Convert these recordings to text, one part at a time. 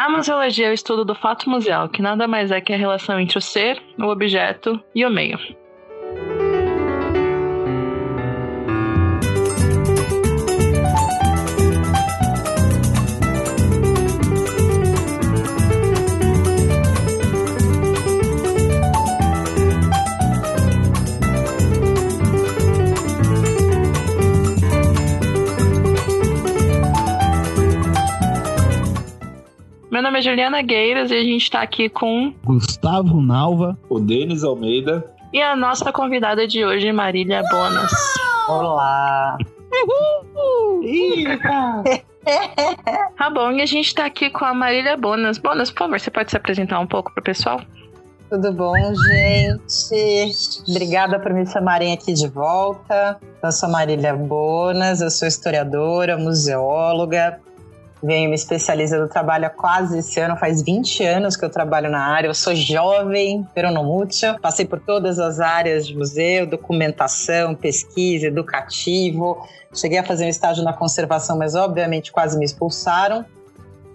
A museologia é o estudo do fato museal, que nada mais é que a relação entre o ser, o objeto e o meio. Meu nome é Juliana Gueiras e a gente está aqui com Gustavo Nalva, o Denis Almeida e a nossa convidada de hoje, Marília Bonas. Olá! tá bom, e a gente está aqui com a Marília Bonas. Bonas, por favor, você pode se apresentar um pouco para o pessoal? Tudo bom, gente? Obrigada por me chamarem aqui de volta. Eu sou Marília Bonas, eu sou historiadora, museóloga, venho me especializando, trabalho há quase esse ano, faz 20 anos que eu trabalho na área, eu sou jovem, pero não mútil, passei por todas as áreas de museu, documentação, pesquisa, educativo, cheguei a fazer um estágio na conservação, mas obviamente quase me expulsaram,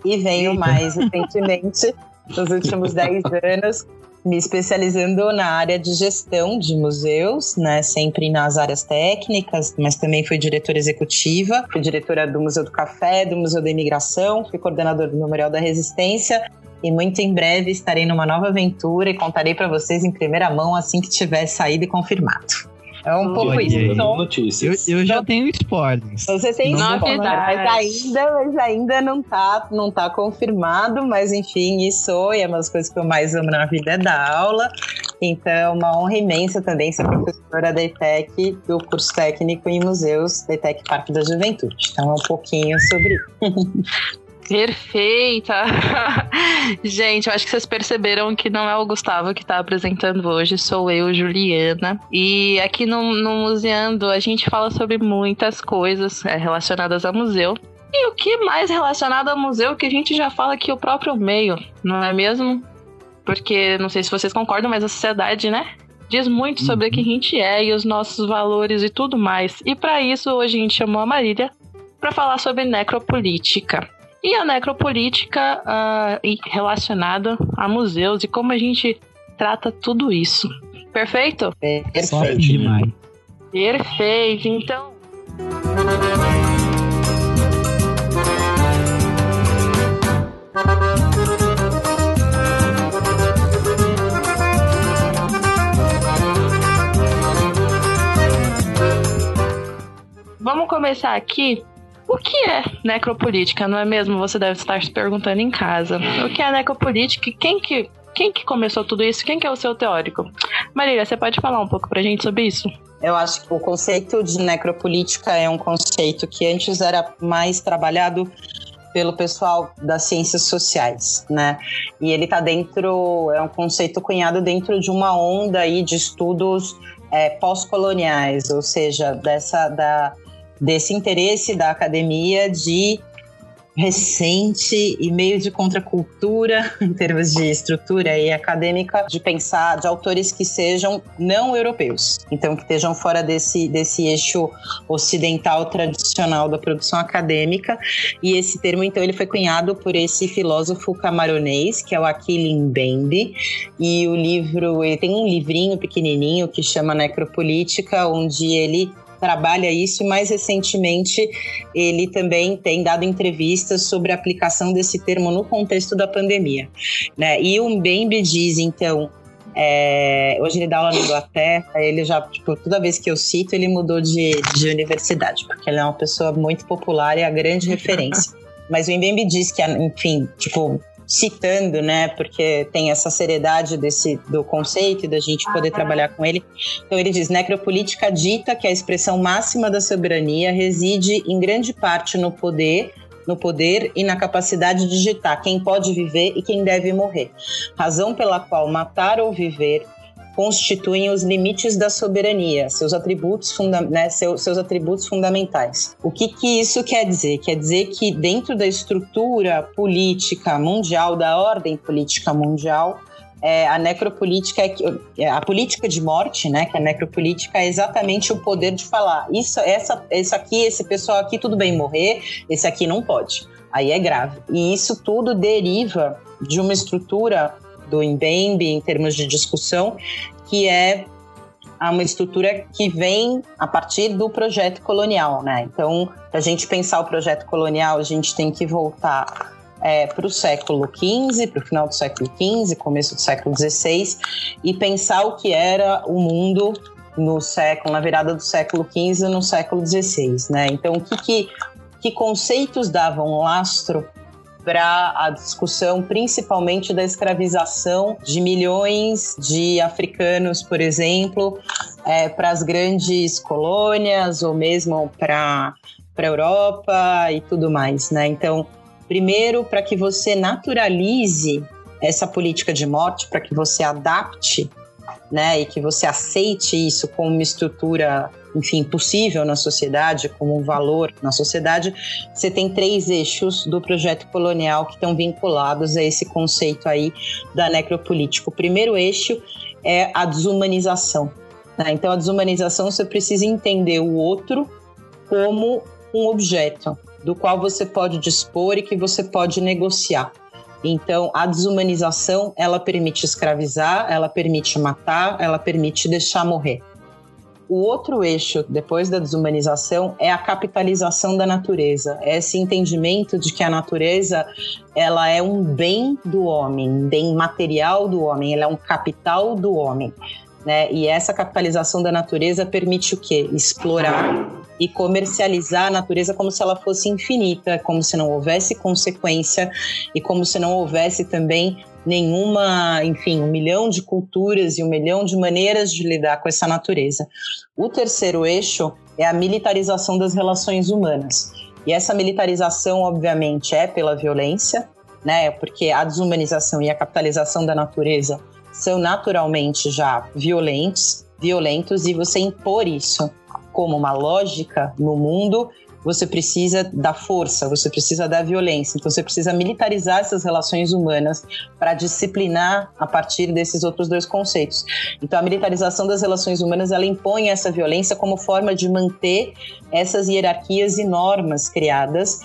e venho mais recentemente, nos últimos 10 anos, me especializando na área de gestão de museus, né, sempre nas áreas técnicas, mas também fui diretora executiva, fui diretora do Museu do Café, do Museu da Imigração, fui coordenadora do Memorial da Resistência e muito em breve estarei numa nova aventura e contarei para vocês em primeira mão assim que tiver saído e confirmado. É um pouco isso. Então, notícias. Eu, eu já tenho spoilers. Você tem Não, spoilers, mas ainda, mas ainda não tá, não tá confirmado, mas enfim, isso e é uma das coisas que eu mais amo na vida é dar aula. Então, uma honra imensa também ser professora da ETEC, do curso técnico em museus da ETEC Parque da Juventude. Então, é um pouquinho sobre isso. Perfeita! Gente, eu acho que vocês perceberam que não é o Gustavo que está apresentando hoje, sou eu, Juliana. E aqui no, no Museando a gente fala sobre muitas coisas é, relacionadas ao museu. E o que mais relacionado ao museu que a gente já fala que o próprio meio, não é mesmo? Porque não sei se vocês concordam, mas a sociedade, né? Diz muito sobre o que a gente é e os nossos valores e tudo mais. E para isso, hoje a gente chamou a Marília para falar sobre necropolítica. E a necropolítica uh, relacionada a museus e como a gente trata tudo isso. Perfeito? Perfeito demais. Perfeito. Então. Vamos começar aqui o que é necropolítica, não é mesmo? Você deve estar se perguntando em casa. O que é necropolítica e quem que, quem que começou tudo isso? Quem que é o seu teórico? Marília, você pode falar um pouco pra gente sobre isso? Eu acho que o conceito de necropolítica é um conceito que antes era mais trabalhado pelo pessoal das ciências sociais, né? E ele está dentro, é um conceito cunhado dentro de uma onda aí de estudos é, pós-coloniais, ou seja, dessa da desse interesse da academia de recente e meio de contracultura em termos de estrutura e acadêmica de pensar de autores que sejam não europeus, então que estejam fora desse, desse eixo ocidental tradicional da produção acadêmica. E esse termo então ele foi cunhado por esse filósofo camaronês que é o Achille Mbembe e o livro ele tem um livrinho pequenininho que chama Necropolítica onde ele trabalha isso e mais recentemente ele também tem dado entrevistas sobre a aplicação desse termo no contexto da pandemia. Né? E o Mbembe diz, então, é, hoje ele dá aula na Inglaterra, ele já, tipo, toda vez que eu cito, ele mudou de, de universidade, porque ele é uma pessoa muito popular e a grande referência. Mas o Mbembe diz que, enfim, tipo, citando, né? Porque tem essa seriedade desse do conceito e da gente poder trabalhar com ele. Então ele diz: necropolítica dita que a expressão máxima da soberania reside em grande parte no poder no poder e na capacidade de digitar quem pode viver e quem deve morrer. Razão pela qual matar ou viver constituem os limites da soberania, seus atributos, funda né, seus, seus atributos fundamentais. O que, que isso quer dizer? Quer dizer que dentro da estrutura política mundial, da ordem política mundial, é, a necropolítica é, é a política de morte, né? Que a necropolítica é exatamente o poder de falar isso, essa, isso aqui, esse pessoal aqui tudo bem morrer, esse aqui não pode. aí é grave. E isso tudo deriva de uma estrutura do Embembe em termos de discussão, que é uma estrutura que vem a partir do projeto colonial, né? Então, para a gente pensar o projeto colonial, a gente tem que voltar é, para o século XV, para o final do século XV, começo do século XVI, e pensar o que era o mundo no século, na virada do século XV no século XVI, né? Então, o que, que, que conceitos davam lastro para a discussão, principalmente da escravização de milhões de africanos, por exemplo, é, para as grandes colônias ou mesmo para a Europa e tudo mais, né? Então, primeiro, para que você naturalize essa política de morte, para que você adapte né, e que você aceite isso como uma estrutura, enfim, possível na sociedade, como um valor na sociedade, você tem três eixos do projeto colonial que estão vinculados a esse conceito aí da necropolítica. O primeiro eixo é a desumanização. Né? Então, a desumanização você precisa entender o outro como um objeto do qual você pode dispor e que você pode negociar. Então, a desumanização, ela permite escravizar, ela permite matar, ela permite deixar morrer. O outro eixo, depois da desumanização, é a capitalização da natureza. É esse entendimento de que a natureza ela é um bem do homem, bem material do homem, ela é um capital do homem. Né? E essa capitalização da natureza permite o quê? Explorar e comercializar a natureza como se ela fosse infinita, como se não houvesse consequência e como se não houvesse também nenhuma, enfim, um milhão de culturas e um milhão de maneiras de lidar com essa natureza. O terceiro eixo é a militarização das relações humanas. E essa militarização, obviamente, é pela violência, né? Porque a desumanização e a capitalização da natureza são naturalmente já violentos, violentos e você impor isso como uma lógica no mundo, você precisa da força, você precisa da violência. Então você precisa militarizar essas relações humanas para disciplinar a partir desses outros dois conceitos. Então a militarização das relações humanas ela impõe essa violência como forma de manter essas hierarquias e normas criadas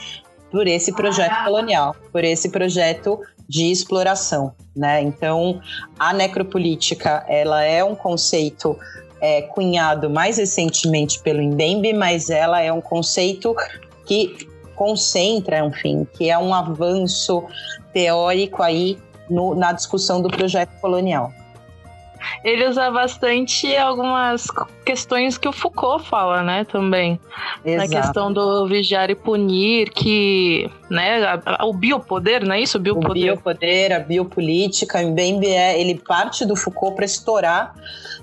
por esse projeto colonial, por esse projeto de exploração, né? Então, a necropolítica, ela é um conceito é, cunhado mais recentemente pelo Mbembe, mas ela é um conceito que concentra, enfim, que é um avanço teórico aí no, na discussão do projeto colonial. Ele usa bastante algumas questões que o Foucault fala, né, também. Exato. Na questão do vigiar e punir, que, né, a, a, o biopoder, não é isso? O biopoder. O biopoder, a biopolítica, bem, ele parte do Foucault para estourar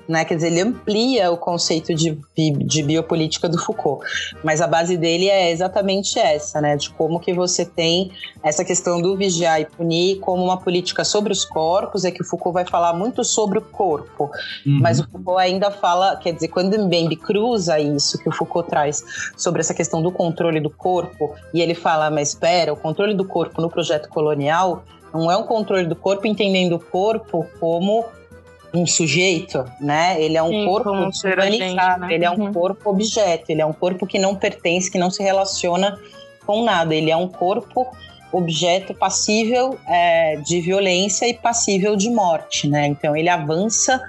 né? Quer dizer, ele amplia o conceito de, de biopolítica do Foucault, mas a base dele é exatamente essa, né? De como que você tem essa questão do vigiar e punir como uma política sobre os corpos, é que o Foucault vai falar muito sobre o corpo, uhum. mas o Foucault ainda fala, quer dizer, quando Mbembe cruza isso que o Foucault traz sobre essa questão do controle do corpo, e ele fala, mas espera, o controle do corpo no projeto colonial não é um controle do corpo entendendo o corpo como um sujeito, né? Ele é um Sim, corpo humanizado, né? ele é um uhum. corpo objeto, ele é um corpo que não pertence, que não se relaciona com nada. Ele é um corpo objeto passível é, de violência e passível de morte, né? Então ele avança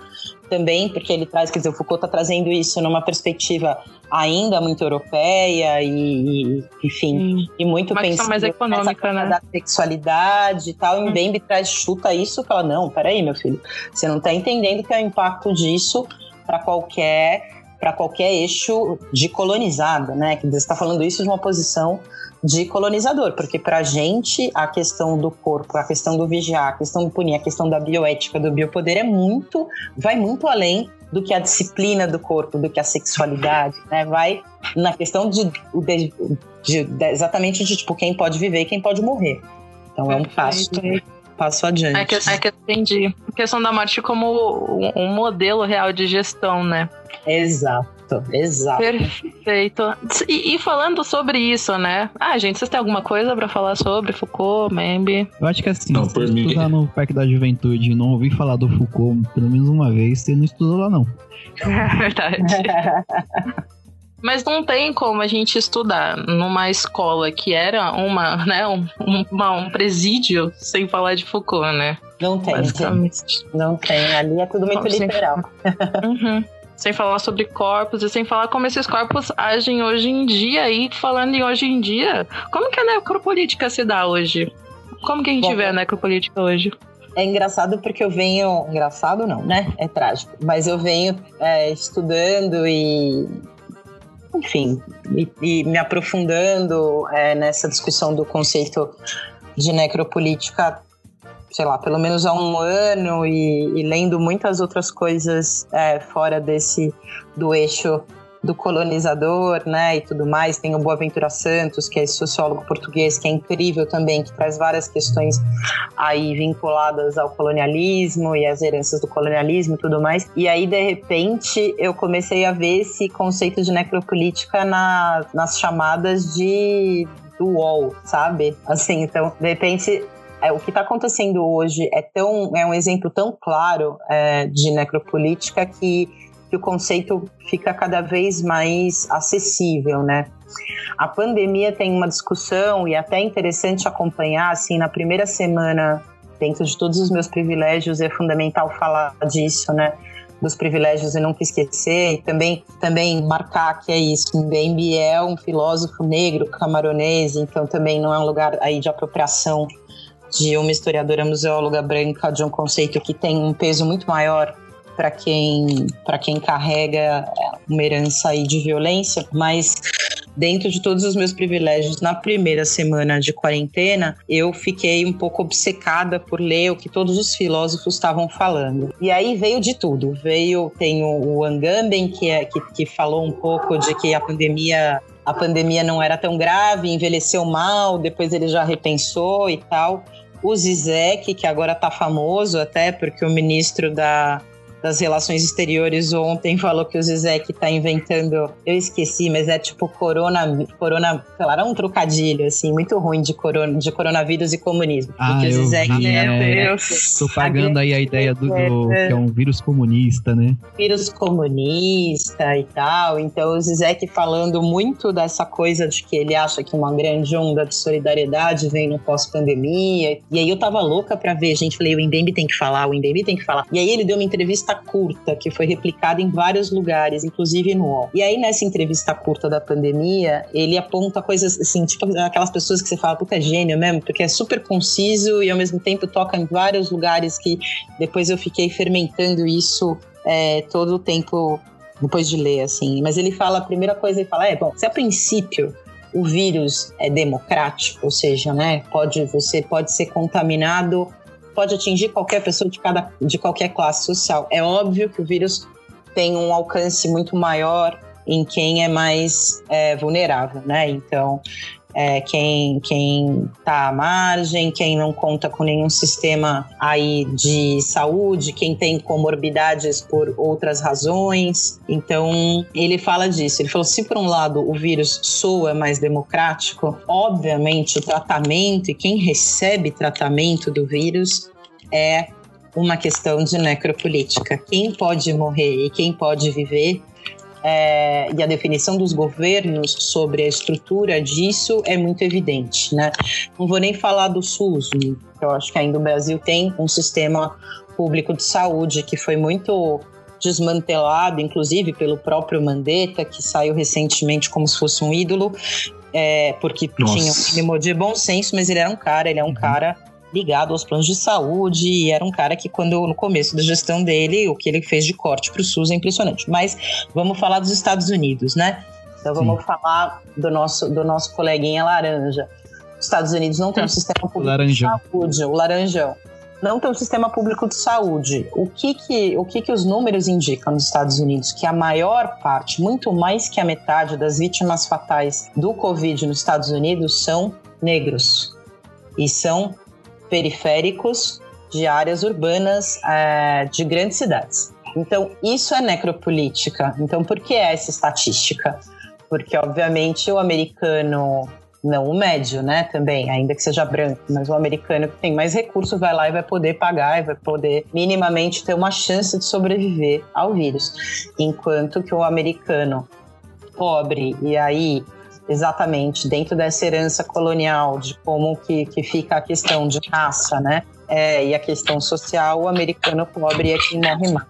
também, porque ele traz, quer dizer, o Foucault está trazendo isso numa perspectiva ainda muito europeia e, enfim, e muito Uma pensando mais econômica, né? da sexualidade e tal. E Mbembe traz, chuta isso e fala, não, peraí, meu filho, você não está entendendo que é o impacto disso para qualquer para qualquer eixo de colonizada, né? Que você está falando isso de uma posição de colonizador, porque para a gente a questão do corpo, a questão do vigiar, a questão do punir, a questão da bioética, do biopoder é muito, vai muito além do que a disciplina do corpo, do que a sexualidade, né? Vai na questão de, de, de, de exatamente de tipo quem pode viver e quem pode morrer. Então é um passo passo adiante. É que, é que entendi. A questão da morte como um modelo real de gestão, né? Exato. Exato. Perfeito. E, e, falando sobre isso, né? Ah, gente, vocês têm alguma coisa para falar sobre Foucault, Membe? Eu acho que assim, não, se mim... estudar no Parque da Juventude e não ouvir falar do Foucault pelo menos uma vez, você não estudou lá, não. É verdade. Mas não tem como a gente estudar numa escola que era uma, né, um, uma, um presídio sem falar de Foucault, né? Não tem. Não tem. Ali é tudo muito Como literal. uhum. Sem falar sobre corpos e sem falar como esses corpos agem hoje em dia. E falando em hoje em dia, como que a necropolítica se dá hoje? Como que a gente Bom, vê a necropolítica hoje? É engraçado porque eu venho. Engraçado não, né? É trágico. Mas eu venho é, estudando e. Enfim, e, e me aprofundando é, nessa discussão do conceito de necropolítica sei lá, pelo menos há um ano e, e lendo muitas outras coisas é, fora desse do eixo do colonizador, né, e tudo mais. Tem o Boaventura Santos, que é sociólogo português, que é incrível também, que traz várias questões aí vinculadas ao colonialismo e às heranças do colonialismo e tudo mais. E aí, de repente, eu comecei a ver esse conceito de necropolítica na, nas chamadas de do UOL, sabe? Assim, então, de repente, é, o que está acontecendo hoje é tão é um exemplo tão claro é, de necropolítica que, que o conceito fica cada vez mais acessível, né? A pandemia tem uma discussão e é até interessante acompanhar assim na primeira semana dentro de todos os meus privilégios é fundamental falar disso, né? dos privilégios e nunca esquecer, e também, também marcar que é isso. Mbembe é um filósofo negro camaronês, então também não é um lugar aí de apropriação de uma historiadora museóloga branca de um conceito que tem um peso muito maior para quem para quem carrega uma herança aí de violência, mas dentro de todos os meus privilégios na primeira semana de quarentena, eu fiquei um pouco obcecada por ler o que todos os filósofos estavam falando. E aí veio de tudo. Veio, tem o Angamben, que, é, que, que falou um pouco de que a pandemia a pandemia não era tão grave, envelheceu mal, depois ele já repensou e tal. O Zizek, que agora está famoso até porque o ministro da, das Relações Exteriores ontem falou que o Zizek está inventando, eu esqueci, mas é tipo corona, corona, lá, era um trocadilho, assim, muito ruim de, corona, de coronavírus e comunismo. Ah, o Zizek, vi, é, Deus. Tô pagando aí a ideia do, do, que é um vírus comunista, né? Vírus comunista e tal. Então o Zizek falando muito dessa coisa de que ele acha que uma grande onda de solidariedade vem no pós-pandemia. E aí eu tava louca pra ver, gente. Falei, o Indembe tem que falar, o Indembe tem que falar. E aí ele deu uma entrevista entrevista curta que foi replicada em vários lugares, inclusive no UOL. E aí, nessa entrevista curta da pandemia, ele aponta coisas assim, tipo aquelas pessoas que você fala, puta, é gênio mesmo, porque é super conciso e ao mesmo tempo toca em vários lugares que depois eu fiquei fermentando isso é, todo o tempo depois de ler, assim. Mas ele fala, a primeira coisa ele fala, é, bom, se a princípio o vírus é democrático, ou seja, né, pode, você pode ser contaminado pode atingir qualquer pessoa de, cada, de qualquer classe social. É óbvio que o vírus tem um alcance muito maior em quem é mais é, vulnerável, né? Então, é, quem quem está à margem, quem não conta com nenhum sistema aí de saúde, quem tem comorbidades por outras razões. Então ele fala disso. Ele falou: se por um lado o vírus soa mais democrático, obviamente o tratamento e quem recebe tratamento do vírus é uma questão de necropolítica. Quem pode morrer e quem pode viver é, e a definição dos governos sobre a estrutura disso é muito evidente, né? Não vou nem falar do SUS, eu acho que ainda o Brasil tem um sistema público de saúde que foi muito desmantelado, inclusive pelo próprio Mandetta, que saiu recentemente como se fosse um ídolo, é, porque Nossa. tinha um mínimo de bom senso, mas ele era um cara, ele é um uhum. cara ligado aos planos de saúde e era um cara que quando no começo da gestão dele, o que ele fez de corte para o SUS é impressionante. Mas vamos falar dos Estados Unidos, né? Então vamos Sim. falar do nosso do nosso coleguinha laranja. Os Estados Unidos não tem um sistema público laranjão. de saúde, o laranjão. Não tem um sistema público de saúde. O que que, o que que os números indicam nos Estados Unidos? Que a maior parte, muito mais que a metade das vítimas fatais do Covid nos Estados Unidos são negros. E são periféricos de áreas urbanas é, de grandes cidades. Então, isso é necropolítica. Então, por que é essa estatística? Porque, obviamente, o americano, não o médio, né, também, ainda que seja branco, mas o americano que tem mais recursos vai lá e vai poder pagar e vai poder minimamente ter uma chance de sobreviver ao vírus. Enquanto que o americano pobre, e aí exatamente dentro dessa herança colonial de como que, que fica a questão de raça, né? É, e a questão social, o americano pobre é quem morre mais.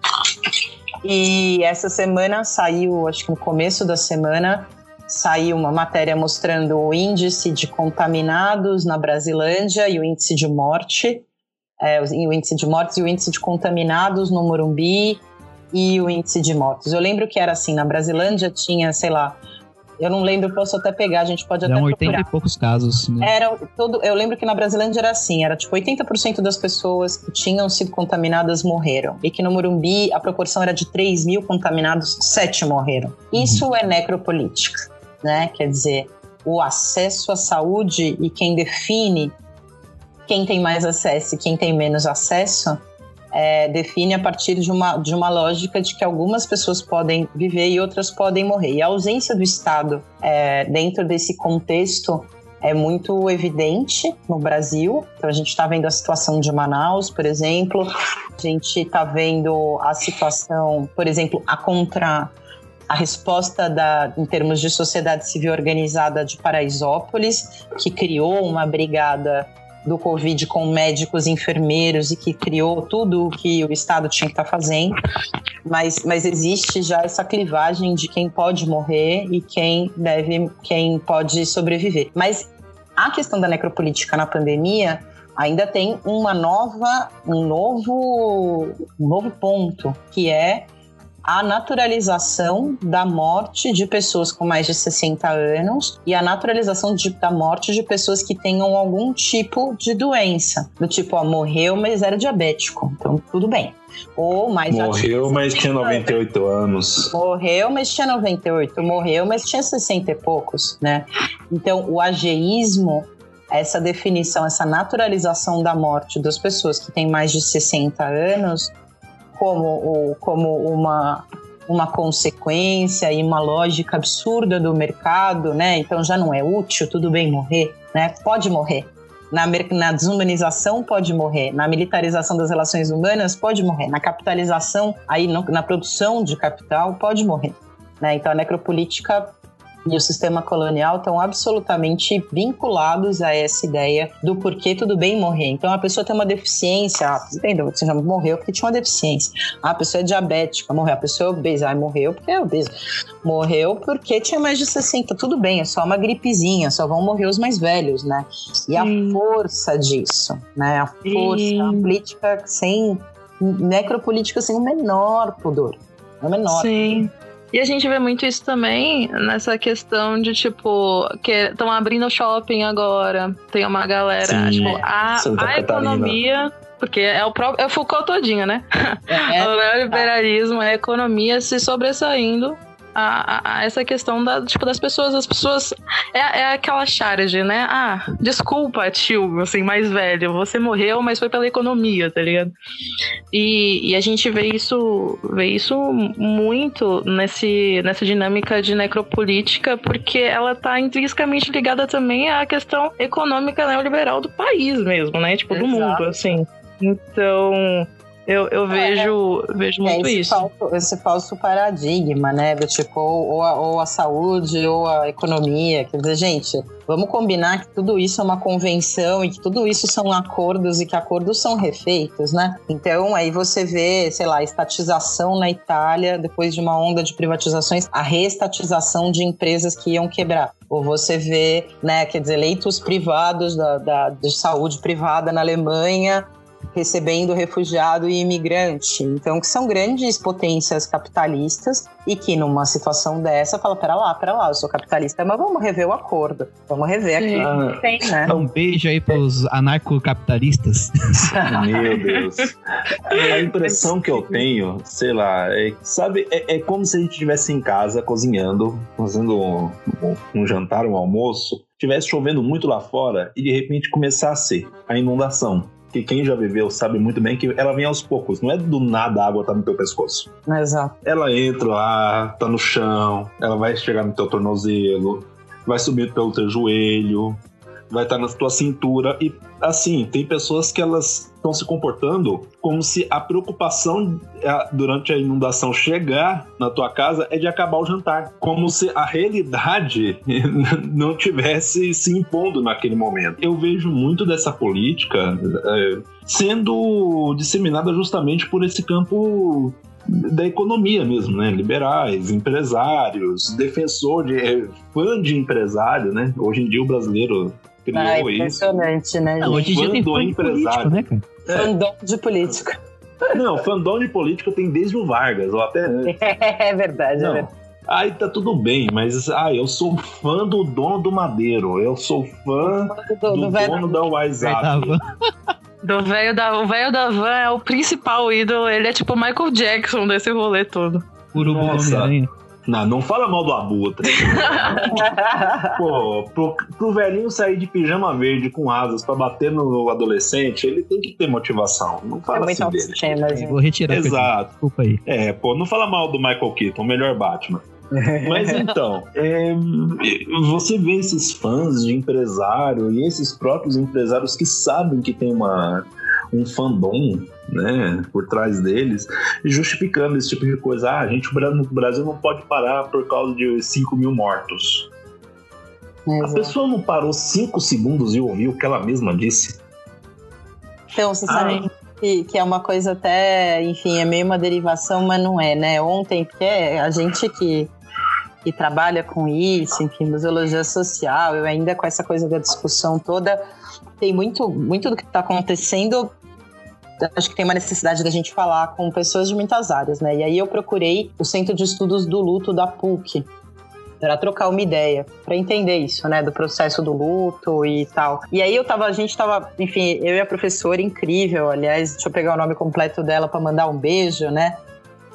E essa semana saiu, acho que no começo da semana, saiu uma matéria mostrando o índice de contaminados na Brasilândia e o índice de morte, é, o índice de mortes e o índice de contaminados no Morumbi e o índice de mortes. Eu lembro que era assim, na Brasilândia tinha, sei lá, eu não lembro, posso até pegar, a gente pode até Eram 80 procurar. e poucos casos. Né? Era todo, eu lembro que na Brasilândia era assim, era tipo 80% das pessoas que tinham sido contaminadas morreram. E que no Morumbi a proporção era de 3 mil contaminados, 7 morreram. Isso uhum. é necropolítica, né? Quer dizer, o acesso à saúde e quem define quem tem mais acesso e quem tem menos acesso é, define a partir de uma, de uma lógica de que algumas pessoas podem viver e outras podem morrer. E a ausência do Estado é, dentro desse contexto é muito evidente no Brasil. Então a gente está vendo a situação de Manaus, por exemplo. A gente está vendo a situação, por exemplo, a contra a resposta da, em termos de sociedade civil organizada de Paraisópolis, que criou uma brigada do Covid com médicos enfermeiros e que criou tudo o que o Estado tinha que estar tá fazendo, mas, mas existe já essa clivagem de quem pode morrer e quem deve, quem pode sobreviver. Mas a questão da necropolítica na pandemia ainda tem uma nova, um novo, um novo ponto, que é a naturalização da morte de pessoas com mais de 60 anos e a naturalização de, da morte de pessoas que tenham algum tipo de doença. Do tipo, ó, morreu, mas era diabético. Então, tudo bem. Ou mais Morreu, mas tinha 98 anos. Morreu, mas tinha 98. Morreu, mas tinha 60 e poucos, né? Então, o ageísmo essa definição, essa naturalização da morte das pessoas que têm mais de 60 anos como, como uma, uma consequência e uma lógica absurda do mercado, né? Então já não é útil, tudo bem morrer, né? Pode morrer. Na, na desumanização pode morrer, na militarização das relações humanas pode morrer, na capitalização, aí no, na produção de capital pode morrer. Né? Então a necropolítica e o sistema colonial estão absolutamente vinculados a essa ideia do porquê tudo bem morrer. Então a pessoa tem uma deficiência, ah, entendeu? Você já morreu porque tinha uma deficiência. Ah, a pessoa é diabética, morreu. A pessoa é obesa, ah, morreu porque é obesa. Morreu porque tinha mais de 60. Tudo bem, é só uma gripezinha, só vão morrer os mais velhos, né? E a força disso, né? A força, Sim. a política sem necropolítica sem o menor pudor. O menor. Sim. E a gente vê muito isso também nessa questão de, tipo, que estão abrindo shopping agora. Tem uma galera, Sim, tipo, a, a economia. Porque é o, próprio, é o Foucault todinho, né? É, o neoliberalismo, é a economia se sobressaindo a, a, essa questão da, tipo, das pessoas. As pessoas. É, é aquela charge, né? Ah, desculpa, tio, assim, mais velho. Você morreu, mas foi pela economia, tá ligado? E, e a gente vê isso, vê isso muito nesse, nessa dinâmica de necropolítica, porque ela tá intrinsecamente ligada também à questão econômica neoliberal do país mesmo, né? Tipo, Exato. do mundo, assim. Então, eu, eu vejo, é, vejo muito é esse isso. Falso, esse falso paradigma, né? Do tipo, ou a, ou a saúde ou a economia. Quer dizer, gente, vamos combinar que tudo isso é uma convenção e que tudo isso são acordos e que acordos são refeitos, né? Então, aí você vê, sei lá, a estatização na Itália, depois de uma onda de privatizações, a reestatização de empresas que iam quebrar. Ou você vê, né, quer dizer, leitos privados da, da de saúde privada na Alemanha recebendo refugiado e imigrante. Então, que são grandes potências capitalistas e que numa situação dessa fala, pera lá, pera lá, eu sou capitalista, mas vamos rever o acordo. Vamos rever aqui ah, tem, né? Um beijo aí pros anarcocapitalistas. Meu Deus. A impressão que eu tenho, sei lá, é, sabe, é, é como se a gente estivesse em casa cozinhando, fazendo um, um jantar, um almoço, tivesse chovendo muito lá fora e de repente começasse a inundação que quem já viveu sabe muito bem que ela vem aos poucos, não é do nada a água tá no teu pescoço. Exato. Ela entra lá, tá no chão, ela vai chegar no teu tornozelo, vai subir pelo teu joelho, vai estar na tua cintura. E assim, tem pessoas que elas estão se comportando como se a preocupação durante a inundação chegar na tua casa é de acabar o jantar. Como se a realidade não tivesse se impondo naquele momento. Eu vejo muito dessa política é, sendo disseminada justamente por esse campo da economia mesmo, né? Liberais, empresários, defensor de é, fã de empresário, né? Hoje em dia o brasileiro criou ah, impressionante, isso. né? Não, hoje em dia tem fã empresário, político, né, cara? É. Fandom de política. Não, fandom de política tem desde o Vargas, ou até antes. É verdade, Não. é verdade. Aí tá tudo bem, mas ah, eu sou fã do dono do Madeiro, eu sou fã do, do, do dono da WhatsApp. Do velho da, o velho da van é o principal ídolo, ele é tipo o Michael Jackson desse rolê todo. Urubu Nossa. Não, não fala mal do Abutre. Pô, pro, pro velhinho sair de pijama verde com asas pra bater no adolescente, ele tem que ter motivação. Não fala é assim dele. Tema, Vou retirar. Exato. Desculpa aí. É, pô, não fala mal do Michael Keaton, o melhor Batman. Mas então, é, você vê esses fãs de empresário e esses próprios empresários que sabem que tem uma, um fandom né, por trás deles, justificando esse tipo de coisa. Ah, a gente no Brasil não pode parar por causa de 5 mil mortos. Exato. A pessoa não parou 5 segundos e ouviu o que ela mesma disse. Então, você sabe ah. que, que é uma coisa até, enfim, é meio uma derivação, mas não é, né? Ontem, porque é a gente que que trabalha com isso, enfim, museologia social, eu ainda com essa coisa da discussão toda, tem muito, muito do que está acontecendo. Acho que tem uma necessidade da gente falar com pessoas de muitas áreas, né? E aí eu procurei o Centro de Estudos do Luto da PUC, para trocar uma ideia, para entender isso, né, do processo do luto e tal. E aí eu tava, a gente tava, enfim, eu e a professora incrível, aliás, deixa eu pegar o nome completo dela para mandar um beijo, né?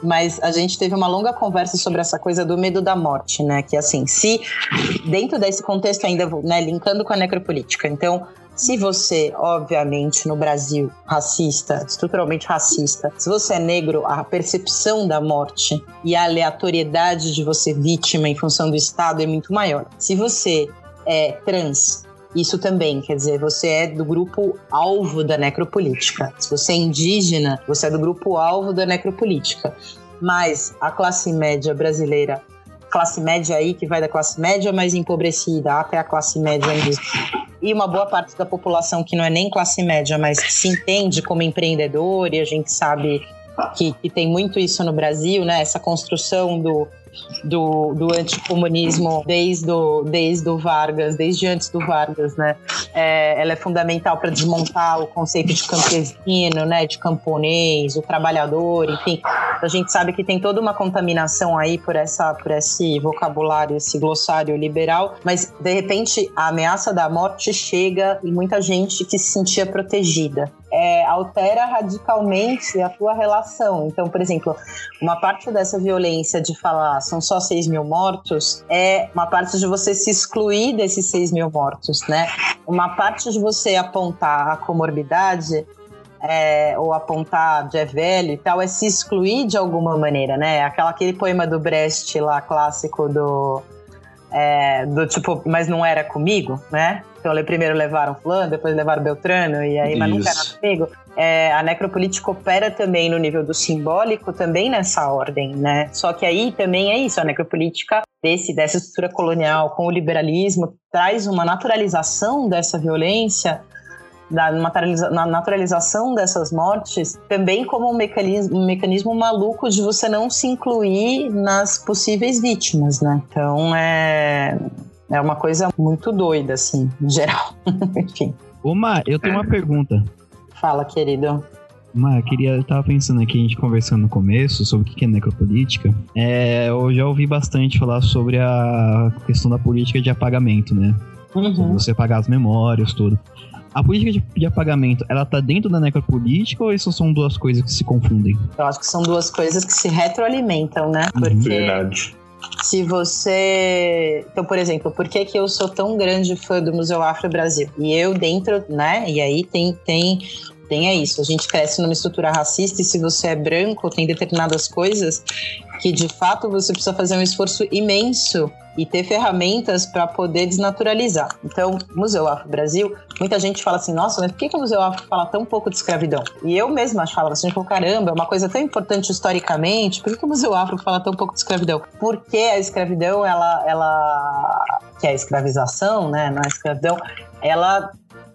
mas a gente teve uma longa conversa sobre essa coisa do medo da morte, né? Que assim, se dentro desse contexto ainda, né, linkando com a necropolítica, então se você, obviamente, no Brasil, racista, estruturalmente racista, se você é negro, a percepção da morte e a aleatoriedade de você vítima em função do Estado é muito maior. Se você é trans, isso também, quer dizer, você é do grupo alvo da necropolítica. Se você é indígena, você é do grupo alvo da necropolítica. Mas a classe média brasileira, classe média aí que vai da classe média mais empobrecida até a classe média indígena, e uma boa parte da população que não é nem classe média, mas se entende como empreendedor, e a gente sabe que, que tem muito isso no Brasil, né? Essa construção do do, do anticomunismo desde o, desde o Vargas, desde antes do Vargas, né? É, ela é fundamental para desmontar o conceito de campesino, né? De camponês, o trabalhador, enfim. A gente sabe que tem toda uma contaminação aí por, essa, por esse vocabulário, esse glossário liberal, mas de repente a ameaça da morte chega e muita gente que se sentia protegida é, altera radicalmente a tua relação. Então, por exemplo, uma parte dessa violência de falar são só 6 mil mortos é uma parte de você se excluir desses 6 mil mortos, né? Uma parte de você apontar a comorbidade é, ou apontar de é velho e tal, é se excluir de alguma maneira, né? Aquela, aquele poema do Brecht lá, clássico do, é, do tipo, mas não era comigo, né? Então primeiro levaram fulano, depois levaram Beltrano, e aí, mas nunca era comigo. É, a necropolítica opera também no nível do simbólico, também nessa ordem, né? Só que aí também é isso, a necropolítica desse, dessa estrutura colonial com o liberalismo traz uma naturalização dessa violência da na naturalização dessas mortes também como um mecanismo, um mecanismo maluco de você não se incluir nas possíveis vítimas, né? Então é, é uma coisa muito doida, assim, em geral. Enfim. Ô, Mar, eu tenho uma pergunta. Fala, querido. Mar, eu queria, eu tava pensando aqui, a gente conversando no começo sobre o que é necropolítica. É, eu já ouvi bastante falar sobre a questão da política de apagamento, né? Uhum. Você apagar as memórias, tudo. A política de, de apagamento, ela tá dentro da necropolítica ou isso são duas coisas que se confundem? Eu acho que são duas coisas que se retroalimentam, né? Uhum. Porque Verdade. Se você. Então, por exemplo, por que, que eu sou tão grande fã do Museu Afro Brasil? E eu dentro, né? E aí tem, tem tem é isso. A gente cresce numa estrutura racista e se você é branco, tem determinadas coisas que de fato você precisa fazer um esforço imenso e ter ferramentas para poder desnaturalizar. Então, Museu Afro Brasil, muita gente fala assim, nossa, mas por que, que o Museu Afro fala tão pouco de escravidão? E eu mesma falo assim, pô, caramba, é uma coisa tão importante historicamente, por que, que o Museu Afro fala tão pouco de escravidão? Porque a escravidão, ela, ela que é a escravização, né, na escravidão, ela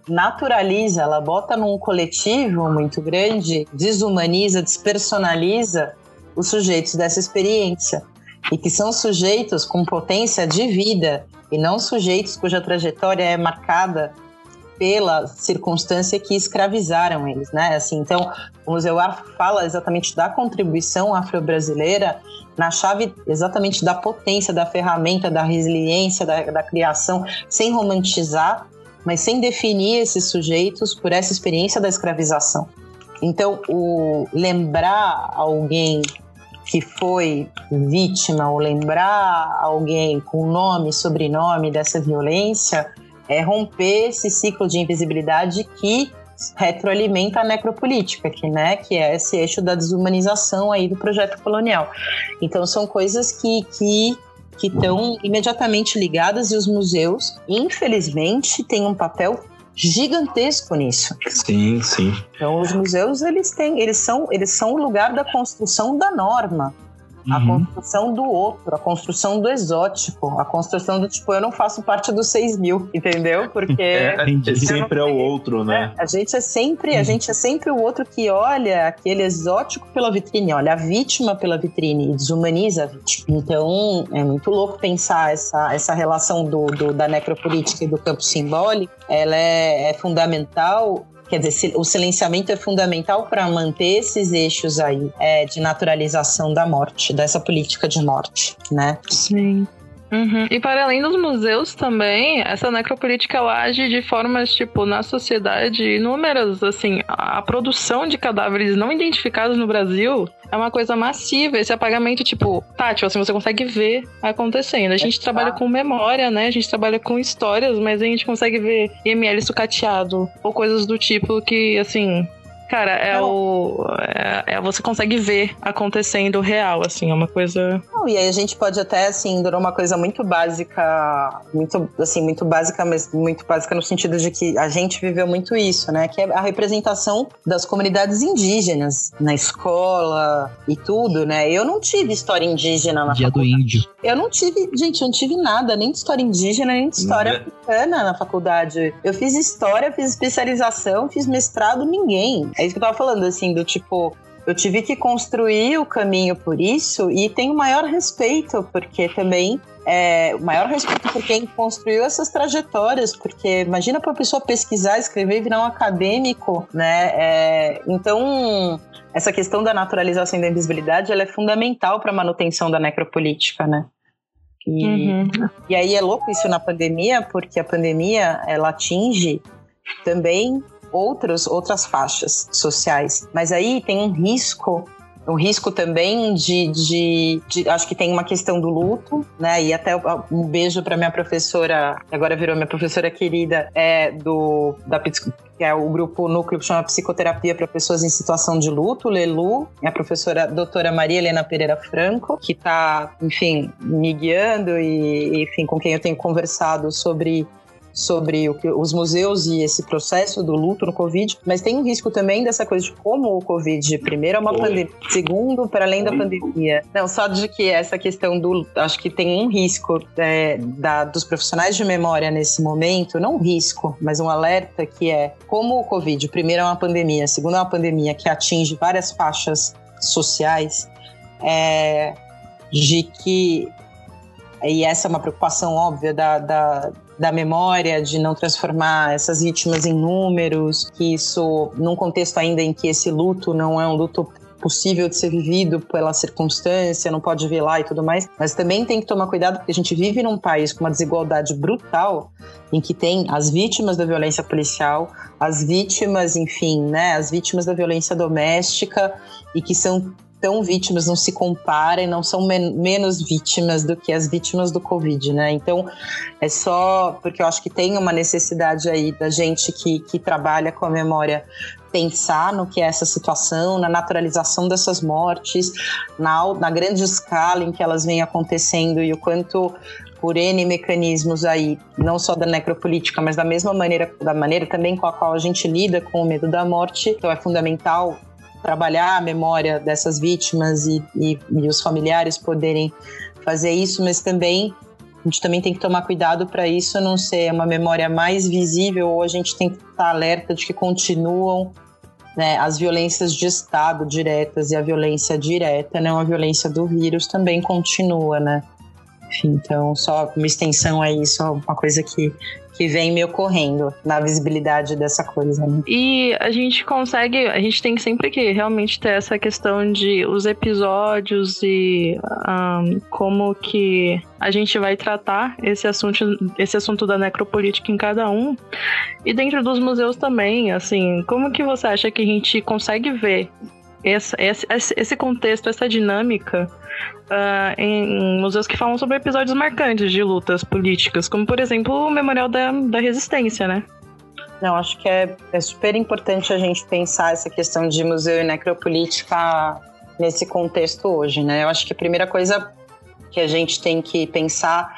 naturaliza, ela bota num coletivo muito grande, desumaniza, despersonaliza os sujeitos dessa experiência e que são sujeitos com potência de vida e não sujeitos cuja trajetória é marcada pela circunstância que escravizaram eles, né? Assim, então, o Museu Afro fala exatamente da contribuição afro-brasileira na chave exatamente da potência, da ferramenta, da resiliência, da, da criação, sem romantizar, mas sem definir esses sujeitos por essa experiência da escravização. Então, o lembrar alguém que foi vítima ou lembrar alguém com nome e sobrenome dessa violência é romper esse ciclo de invisibilidade que retroalimenta a necropolítica, que, né, que é esse eixo da desumanização aí do projeto colonial. Então são coisas que que que estão imediatamente ligadas e os museus, infelizmente, têm um papel gigantesco nisso. Sim, sim. Então os museus eles têm, eles são, eles são o lugar da construção da norma. Uhum. A construção do outro, a construção do exótico, a construção do tipo, eu não faço parte dos 6 mil, entendeu? Porque é, sempre é o outro, né? É, a gente é sempre, a uhum. gente é sempre o outro que olha aquele exótico pela vitrine, olha a vítima pela vitrine e desumaniza a vítima. Então é muito louco pensar essa, essa relação do, do da necropolítica e do campo simbólico. Ela é, é fundamental Quer dizer, o silenciamento é fundamental para manter esses eixos aí é, de naturalização da morte, dessa política de morte, né? Sim. Uhum. E para além dos museus também, essa necropolítica ela age de formas, tipo, na sociedade inúmeras, assim, a produção de cadáveres não identificados no Brasil é uma coisa massiva. Esse apagamento, tipo, tátil, assim, você consegue ver acontecendo. A gente é trabalha com memória, né? A gente trabalha com histórias, mas a gente consegue ver IML sucateado ou coisas do tipo que, assim, Cara, é o. É, é, você consegue ver acontecendo real, assim, é uma coisa. Não, e aí a gente pode até, assim, durar uma coisa muito básica, muito, assim, muito básica, mas muito básica no sentido de que a gente viveu muito isso, né? Que é a representação das comunidades indígenas na escola e tudo, né? Eu não tive história indígena na Dia faculdade. do Índio. Eu não tive, gente, eu não tive nada, nem de história indígena, nem de história uhum. africana na faculdade. Eu fiz história, fiz especialização, fiz mestrado, ninguém. É isso que eu tava falando, assim, do tipo, eu tive que construir o caminho por isso e tenho maior respeito, porque também é, o maior respeito por quem construiu essas trajetórias, porque imagina para uma pessoa pesquisar, escrever e virar um acadêmico, né? É, então, essa questão da naturalização e da invisibilidade ela é fundamental para a manutenção da necropolítica, né? E, uhum. e aí é louco isso na pandemia, porque a pandemia ela atinge também outros, outras faixas sociais. Mas aí tem um risco um risco também de, de, de, acho que tem uma questão do luto, né? E até um beijo para minha professora, agora virou minha professora querida, é do da que é o grupo núcleo que chama psicoterapia para pessoas em situação de luto, Lelu, a professora doutora Maria Helena Pereira Franco, que está, enfim, me guiando e, enfim, com quem eu tenho conversado sobre sobre o os museus e esse processo do luto no Covid, mas tem um risco também dessa coisa de como o Covid, primeiro, é uma pandemia, segundo, para além da pandemia. Não, só de que essa questão do. Acho que tem um risco é, da, dos profissionais de memória nesse momento, não um risco, mas um alerta que é como o Covid, primeiro, é uma pandemia, segundo, é uma pandemia que atinge várias faixas sociais, é, de que e essa é uma preocupação óbvia da, da, da memória, de não transformar essas vítimas em números, que isso, num contexto ainda em que esse luto não é um luto possível de ser vivido pela circunstância, não pode ver lá e tudo mais, mas também tem que tomar cuidado porque a gente vive num país com uma desigualdade brutal em que tem as vítimas da violência policial, as vítimas, enfim, né, as vítimas da violência doméstica e que são tão vítimas, não se comparem, não são men menos vítimas do que as vítimas do Covid, né? Então, é só porque eu acho que tem uma necessidade aí da gente que, que trabalha com a memória pensar no que é essa situação, na naturalização dessas mortes, na, na grande escala em que elas vêm acontecendo e o quanto por N mecanismos aí, não só da necropolítica, mas da mesma maneira, da maneira também com a qual a gente lida com o medo da morte. Então é fundamental trabalhar a memória dessas vítimas e, e, e os familiares poderem fazer isso, mas também a gente também tem que tomar cuidado para isso não ser uma memória mais visível ou a gente tem que estar alerta de que continuam né, as violências de Estado diretas e a violência direta, né, a violência do vírus também continua, né? Enfim, então, só uma extensão a isso, uma coisa que que vem me ocorrendo na visibilidade dessa coisa. Né? E a gente consegue, a gente tem sempre que realmente ter essa questão de os episódios e um, como que a gente vai tratar esse assunto, esse assunto da necropolítica em cada um. E dentro dos museus também, assim, como que você acha que a gente consegue ver esse, esse, esse contexto, essa dinâmica uh, em museus que falam sobre episódios marcantes de lutas políticas, como por exemplo o Memorial da, da Resistência, né? Não, acho que é, é super importante a gente pensar essa questão de museu e necropolítica nesse contexto hoje, né? Eu acho que a primeira coisa que a gente tem que pensar,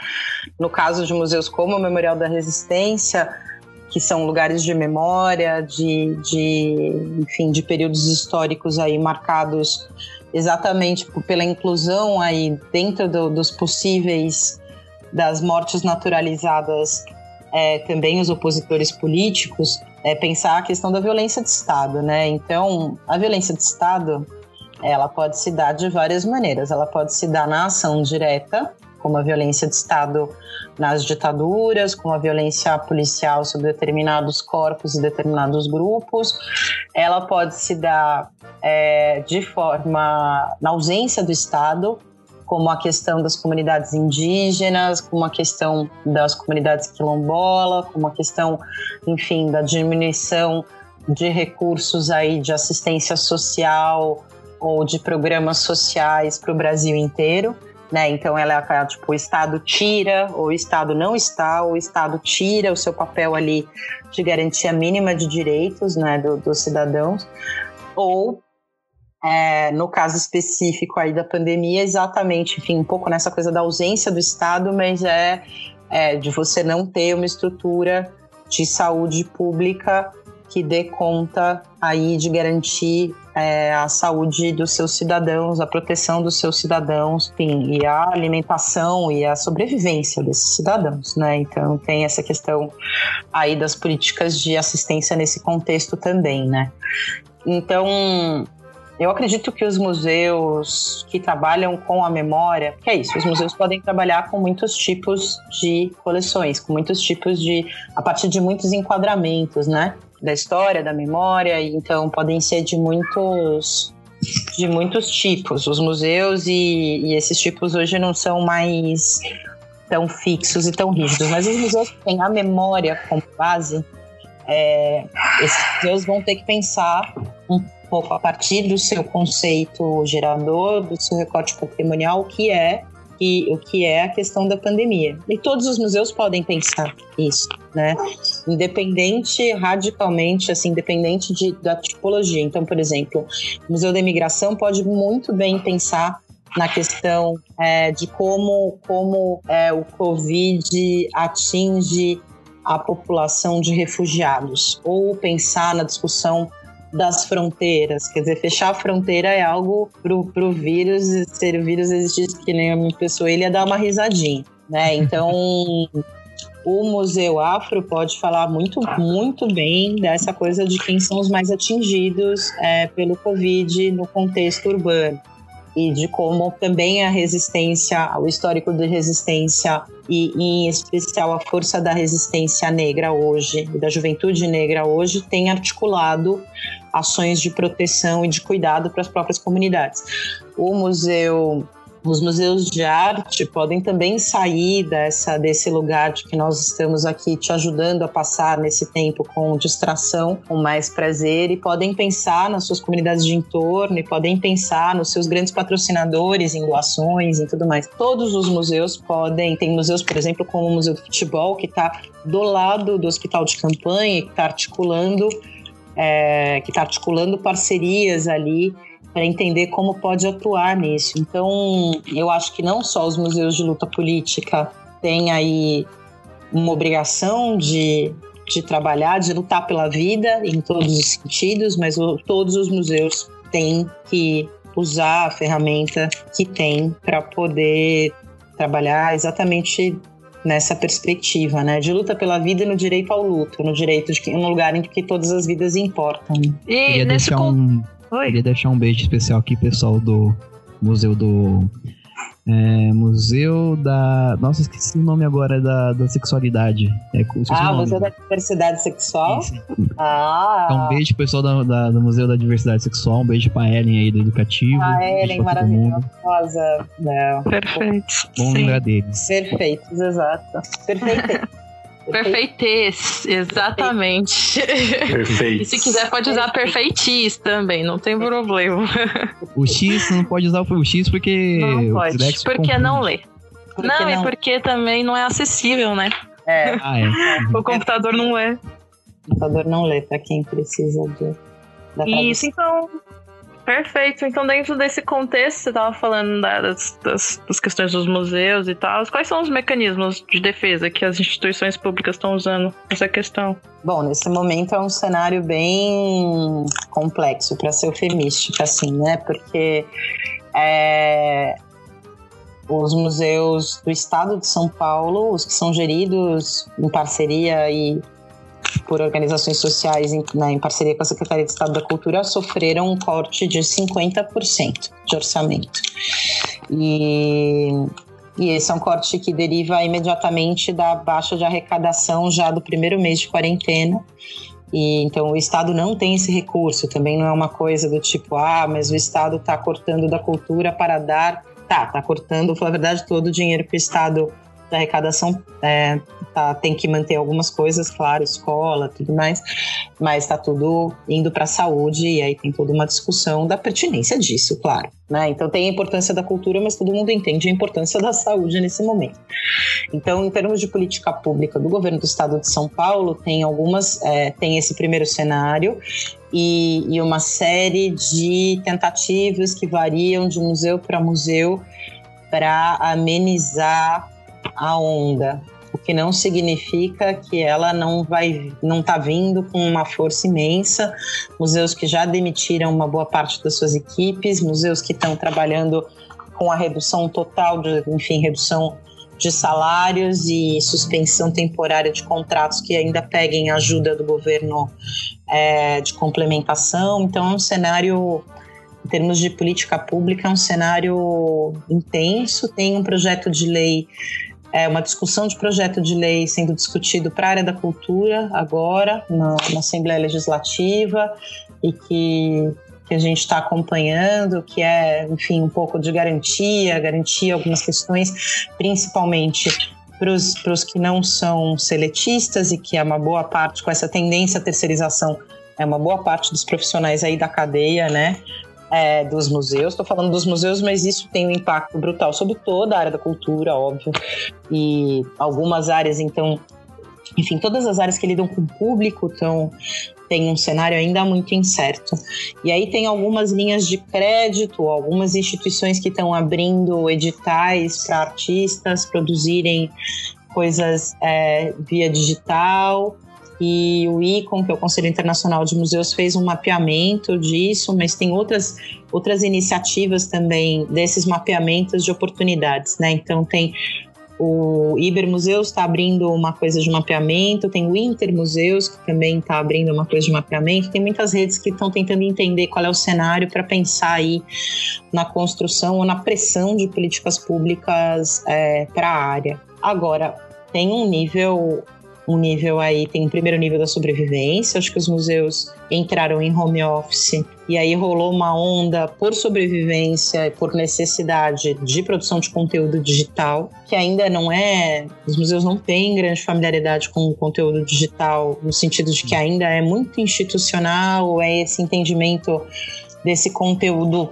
no caso de museus como o Memorial da Resistência, que são lugares de memória, de, de enfim, de períodos históricos aí marcados exatamente pela inclusão aí dentro do, dos possíveis das mortes naturalizadas é, também os opositores políticos é pensar a questão da violência de Estado, né? Então, a violência de Estado ela pode se dar de várias maneiras. Ela pode se dar na ação direta, como a violência de Estado nas ditaduras, como a violência policial sobre determinados corpos e determinados grupos. Ela pode se dar é, de forma na ausência do Estado, como a questão das comunidades indígenas, como a questão das comunidades quilombola, como a questão, enfim, da diminuição de recursos aí de assistência social ou de programas sociais para o Brasil inteiro né? Então ela é tipo, o Estado tira, ou o Estado não está, ou o Estado tira o seu papel ali de garantia mínima de direitos, né, do, dos cidadãos, ou é, no caso específico aí da pandemia, exatamente, enfim, um pouco nessa coisa da ausência do Estado, mas é, é de você não ter uma estrutura de saúde pública que dê conta aí de garantir é, a saúde dos seus cidadãos, a proteção dos seus cidadãos, enfim, e a alimentação e a sobrevivência desses cidadãos, né? Então tem essa questão aí das políticas de assistência nesse contexto também, né? Então eu acredito que os museus que trabalham com a memória, que é isso, os museus podem trabalhar com muitos tipos de coleções, com muitos tipos de, a partir de muitos enquadramentos, né? Da história, da memória, então podem ser de muitos de muitos tipos, os museus e, e esses tipos hoje não são mais tão fixos e tão rígidos, mas os museus que têm a memória como base, é, esses museus vão ter que pensar um pouco a partir do seu conceito gerador, do seu recorte patrimonial, que é que, o que é a questão da pandemia. E todos os museus podem pensar isso, né? Independente, radicalmente, assim, independente de, da tipologia. Então, por exemplo, o Museu da Imigração pode muito bem pensar na questão é, de como, como é, o Covid atinge a população de refugiados, ou pensar na discussão das fronteiras. Quer dizer, fechar a fronteira é algo pro, pro vírus, se o vírus existisse que nem uma pessoa, ele ia dar uma risadinha, né? Então, o Museu Afro pode falar muito, muito bem dessa coisa de quem são os mais atingidos é, pelo Covid no contexto urbano e de como também a resistência, o histórico de resistência e em especial a força da resistência negra hoje e da juventude negra hoje tem articulado ações de proteção e de cuidado para as próprias comunidades. O museu os museus de arte podem também sair dessa, desse lugar de que nós estamos aqui te ajudando a passar nesse tempo com distração, com mais prazer, e podem pensar nas suas comunidades de entorno, e podem pensar nos seus grandes patrocinadores em doações e tudo mais. Todos os museus podem, tem museus, por exemplo, como o Museu do Futebol, que está do lado do Hospital de Campanha, que está articulando, é, que está articulando parcerias ali para entender como pode atuar nisso. Então, eu acho que não só os museus de luta política tem aí uma obrigação de, de trabalhar, de lutar pela vida em todos os sentidos, mas o, todos os museus têm que usar a ferramenta que tem para poder trabalhar exatamente nessa perspectiva, né, de luta pela vida e no direito ao luto, no direito de que um lugar em que todas as vidas importam. E queria deixar um, Oi? queria deixar um beijo especial aqui, pessoal do Museu do é, museu da. Nossa, esqueci o nome agora da, da sexualidade. É, ah, Museu da Diversidade Sexual? Isso. Ah. Então, um beijo pro pessoal da, da, do Museu da Diversidade Sexual, um beijo pra Ellen aí do Educativo. Ah, Ellen, maravilhosa. Não. Perfeito. Bom lembrar deles. Perfeitos, exato. Perfeito. Perfeitez, exatamente. Perfeito. E se quiser, pode usar perfeitis também, não tem problema. O X não pode usar o X porque. Não pode, porque não lê. Porque não, não, e porque também não é acessível, né? É. Ah, é. o computador não lê. O computador não lê para quem precisa de. Isso, então Perfeito. Então, dentro desse contexto, você estava falando das, das, das, questões dos museus e tal. Quais são os mecanismos de defesa que as instituições públicas estão usando nessa questão? Bom, nesse momento é um cenário bem complexo, para ser eufemística, assim, né? Porque é, os museus do estado de São Paulo, os que são geridos em parceria e por organizações sociais em, né, em parceria com a Secretaria de Estado da Cultura sofreram um corte de 50% de orçamento. E, e esse é um corte que deriva imediatamente da baixa de arrecadação já do primeiro mês de quarentena. E, então o Estado não tem esse recurso, também não é uma coisa do tipo, ah, mas o Estado está cortando da cultura para dar. Tá, tá cortando, na verdade, todo o dinheiro que o Estado da arrecadação é, tá, tem que manter algumas coisas, claro, escola, tudo mais, mas está tudo indo para a saúde e aí tem toda uma discussão da pertinência disso, claro. Né? Então tem a importância da cultura, mas todo mundo entende a importância da saúde nesse momento. Então, em termos de política pública do governo do Estado de São Paulo, tem algumas, é, tem esse primeiro cenário e, e uma série de tentativas que variam de museu para museu para amenizar a onda, o que não significa que ela não vai, não está vindo com uma força imensa. Museus que já demitiram uma boa parte das suas equipes, museus que estão trabalhando com a redução total, de, enfim, redução de salários e suspensão temporária de contratos que ainda peguem ajuda do governo é, de complementação. Então, é um cenário em termos de política pública, é um cenário intenso. Tem um projeto de lei é uma discussão de projeto de lei sendo discutido para a área da cultura agora, na, na Assembleia Legislativa, e que, que a gente está acompanhando, que é, enfim, um pouco de garantia, garantir algumas questões, principalmente para os que não são seletistas e que é uma boa parte, com essa tendência à terceirização, é uma boa parte dos profissionais aí da cadeia, né? É, dos museus. Estou falando dos museus, mas isso tem um impacto brutal sobre toda a área da cultura, óbvio. E algumas áreas, então, enfim, todas as áreas que lidam com o público estão tem um cenário ainda muito incerto. E aí tem algumas linhas de crédito, algumas instituições que estão abrindo editais para artistas produzirem coisas é, via digital e o ICOM, que é o Conselho Internacional de Museus, fez um mapeamento disso, mas tem outras, outras iniciativas também desses mapeamentos de oportunidades, né? Então tem o Iber Museus está abrindo uma coisa de mapeamento, tem o Inter Museus, que também está abrindo uma coisa de mapeamento, tem muitas redes que estão tentando entender qual é o cenário para pensar aí na construção ou na pressão de políticas públicas é, para a área. Agora, tem um nível um nível aí, tem um primeiro nível da sobrevivência, acho que os museus entraram em home office e aí rolou uma onda por sobrevivência e por necessidade de produção de conteúdo digital, que ainda não é, os museus não têm grande familiaridade com o conteúdo digital, no sentido de que ainda é muito institucional, é esse entendimento desse conteúdo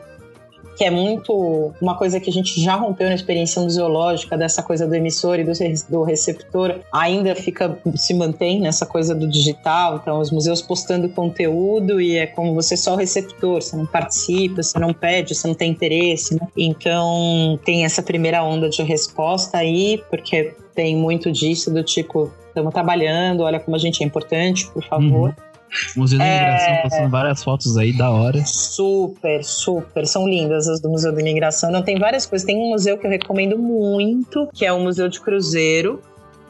que é muito uma coisa que a gente já rompeu na experiência museológica, dessa coisa do emissor e do, receptor, ainda fica, se mantém nessa coisa do digital. Então, os museus postando conteúdo e é como você só o receptor, você não participa, você não pede, você não tem interesse. Né? Então, tem essa primeira onda de resposta aí, porque tem muito disso, do tipo, estamos trabalhando, olha como a gente é importante, por favor. Uhum. Museu da Imigração é... passando várias fotos aí, da hora. Super, super. São lindas as do Museu da Imigração. Não, tem várias coisas. Tem um museu que eu recomendo muito, que é o Museu de Cruzeiro.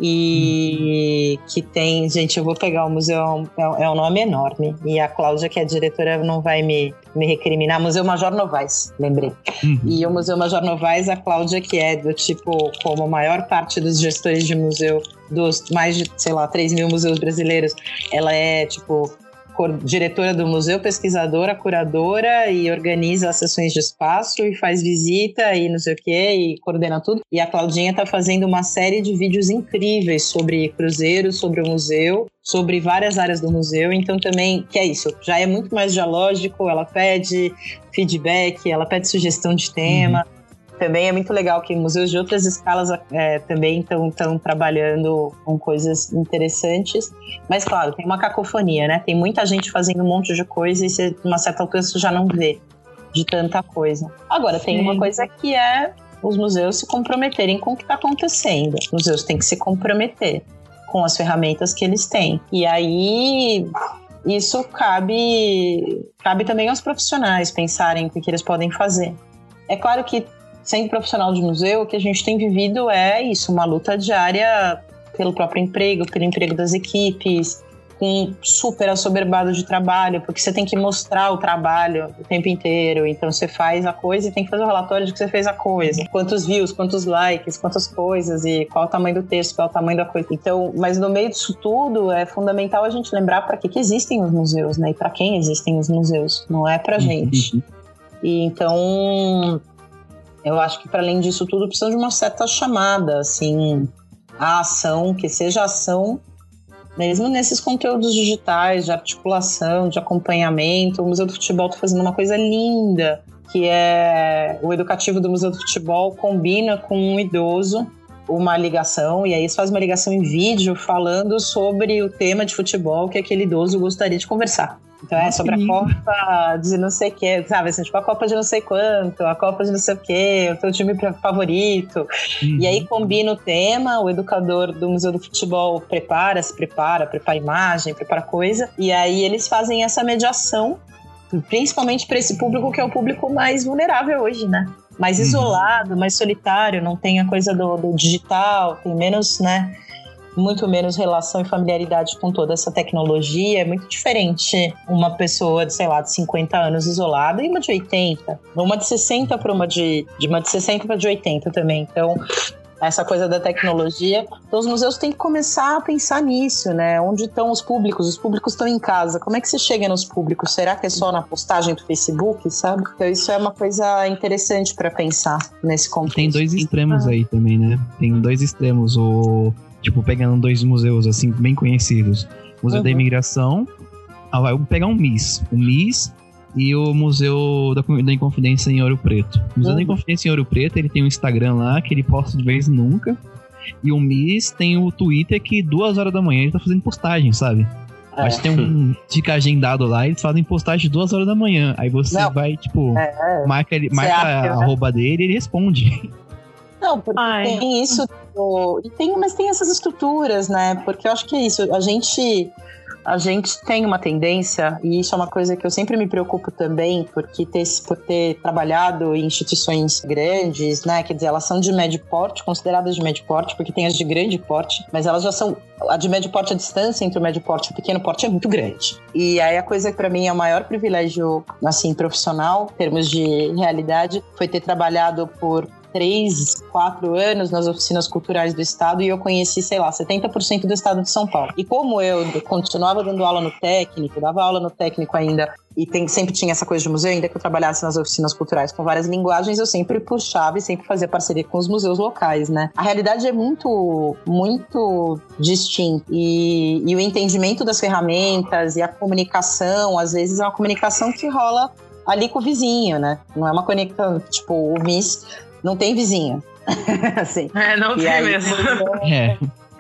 E que tem, gente, eu vou pegar o museu, é, é um nome enorme. E a Cláudia, que é a diretora, não vai me, me recriminar. Museu Major Novaes, lembrei. Uhum. E o Museu Major Novaes, a Cláudia, que é do tipo, como a maior parte dos gestores de museu, dos mais de, sei lá, 3 mil museus brasileiros, ela é, tipo, diretora do museu, pesquisadora, curadora e organiza as sessões de espaço e faz visita e não sei o que e coordena tudo. E a Claudinha está fazendo uma série de vídeos incríveis sobre cruzeiros, sobre o museu, sobre várias áreas do museu. Então também, que é isso, já é muito mais dialógico, ela pede feedback, ela pede sugestão de tema. Uhum também é muito legal que museus de outras escalas é, também estão trabalhando com coisas interessantes. Mas, claro, tem uma cacofonia, né? Tem muita gente fazendo um monte de coisa e você, uma certa altura você já não vê de tanta coisa. Agora, tem Sim. uma coisa que é os museus se comprometerem com o que está acontecendo. Os museus têm que se comprometer com as ferramentas que eles têm. E aí isso cabe cabe também aos profissionais pensarem o que eles podem fazer. É claro que sendo profissional de museu, o que a gente tem vivido é isso, uma luta diária pelo próprio emprego, pelo emprego das equipes, com super assoberbado de trabalho, porque você tem que mostrar o trabalho o tempo inteiro. Então você faz a coisa e tem que fazer o relatório de que você fez a coisa. Quantos views, quantos likes, quantas coisas e qual o tamanho do texto, qual o tamanho da coisa. Então, mas no meio disso tudo é fundamental a gente lembrar para que, que existem os museus, né? E para quem existem os museus, não é para gente. Uhum. E então eu acho que para além disso tudo precisa de uma certa chamada, assim, a ação, que seja ação, mesmo nesses conteúdos digitais de articulação, de acompanhamento. O Museu do Futebol está fazendo uma coisa linda, que é o educativo do Museu do Futebol combina com um idoso uma ligação, e aí eles fazem uma ligação em vídeo falando sobre o tema de futebol que aquele idoso gostaria de conversar. Então é sobre a Copa de não sei o que, sabe? Assim, tipo, a Copa de não sei quanto, a Copa de não sei o que, o teu time favorito. Uhum. E aí combina o tema, o educador do Museu do Futebol prepara, se prepara, prepara imagem, prepara coisa. E aí eles fazem essa mediação, principalmente para esse público que é o público mais vulnerável hoje, né? Mais uhum. isolado, mais solitário, não tem a coisa do, do digital, tem menos, né? Muito menos relação e familiaridade com toda essa tecnologia. É muito diferente uma pessoa de, sei lá, de 50 anos isolada e uma de 80. Uma de 60 para uma de, de uma de 60 para de 80 também. Então, essa coisa da tecnologia. Então, os museus têm que começar a pensar nisso, né? Onde estão os públicos? Os públicos estão em casa. Como é que você chega nos públicos? Será que é só na postagem do Facebook, sabe? Então, isso é uma coisa interessante para pensar nesse contexto. Tem dois extremos aí também, né? Tem dois extremos. O Tipo, pegando dois museus, assim, bem conhecidos. Museu uhum. da Imigração. Ah, vai pegar um MIS. O MIS e o Museu da, da Inconfidência em Ouro Preto. O Museu uhum. da Inconfidência em Ouro Preto, ele tem um Instagram lá que ele posta de vez em nunca. E o MIS tem o Twitter que duas horas da manhã ele tá fazendo postagem, sabe? É. Acho que tem um. Fica agendado lá, eles fazem postagem duas horas da manhã. Aí você Não. vai, tipo, é, é. marca, ele, marca a né? arroba dele e ele responde. Não, porque Ai. tem isso, tipo, e tem, mas tem essas estruturas, né? Porque eu acho que é isso. A gente a gente tem uma tendência, e isso é uma coisa que eu sempre me preocupo também, porque ter, por ter trabalhado em instituições grandes, né? Quer dizer, elas são de médio porte, consideradas de médio porte, porque tem as de grande porte, mas elas já são. A de médio porte, a distância entre o médio porte e o pequeno porte é muito grande. E aí a coisa que para mim é o maior privilégio, assim, profissional, em termos de realidade, foi ter trabalhado por três, quatro anos nas oficinas culturais do estado e eu conheci, sei lá, 70% do estado de São Paulo. E como eu continuava dando aula no técnico, dava aula no técnico ainda, e tem, sempre tinha essa coisa de museu, ainda que eu trabalhasse nas oficinas culturais com várias linguagens, eu sempre puxava e sempre fazia parceria com os museus locais, né? A realidade é muito, muito distinta. E, e o entendimento das ferramentas e a comunicação, às vezes, é uma comunicação que rola ali com o vizinho, né? Não é uma conexão, tipo, o MIS não tem vizinha. assim. É, não e tem aí, mesmo. É.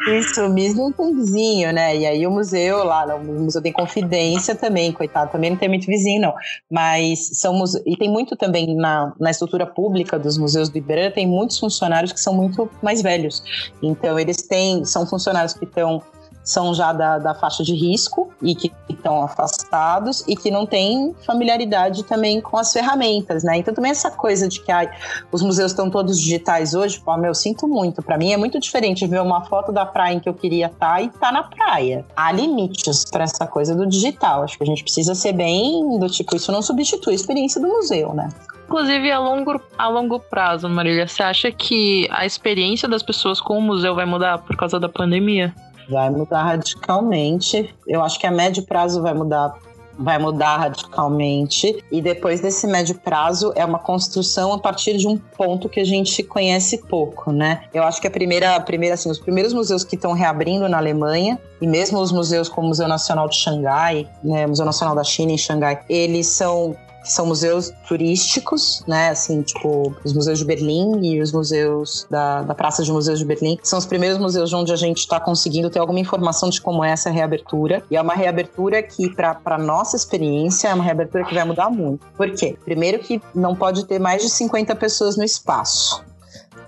Isso, mesmo não tem vizinho, né? E aí o museu lá, o museu tem confidência também, coitado, também não tem muito vizinho, não. Mas são museus, e tem muito também na, na estrutura pública dos museus do Ibirã, tem muitos funcionários que são muito mais velhos. Então eles têm, são funcionários que estão são já da, da faixa de risco e que estão afastados e que não têm familiaridade também com as ferramentas, né? Então também essa coisa de que ai, os museus estão todos digitais hoje, pô, meu, sinto muito. Para mim é muito diferente ver uma foto da praia em que eu queria estar tá e tá na praia. Há limites para essa coisa do digital. Acho que a gente precisa ser bem do tipo, isso não substitui a experiência do museu, né? Inclusive, a longo, a longo prazo, Marília, você acha que a experiência das pessoas com o museu vai mudar por causa da pandemia? Vai mudar radicalmente. Eu acho que a médio prazo vai mudar vai mudar radicalmente e depois desse médio prazo é uma construção a partir de um ponto que a gente conhece pouco, né? Eu acho que a primeira, a primeira assim, os primeiros museus que estão reabrindo na Alemanha e mesmo os museus como o Museu Nacional de Xangai, né, Museu Nacional da China em Xangai, eles são que são museus turísticos, né? Assim, tipo, os museus de Berlim e os museus da, da Praça de Museus de Berlim. São os primeiros museus onde a gente está conseguindo ter alguma informação de como é essa reabertura. E é uma reabertura que, para nossa experiência, é uma reabertura que vai mudar muito. Por quê? Primeiro que não pode ter mais de 50 pessoas no espaço,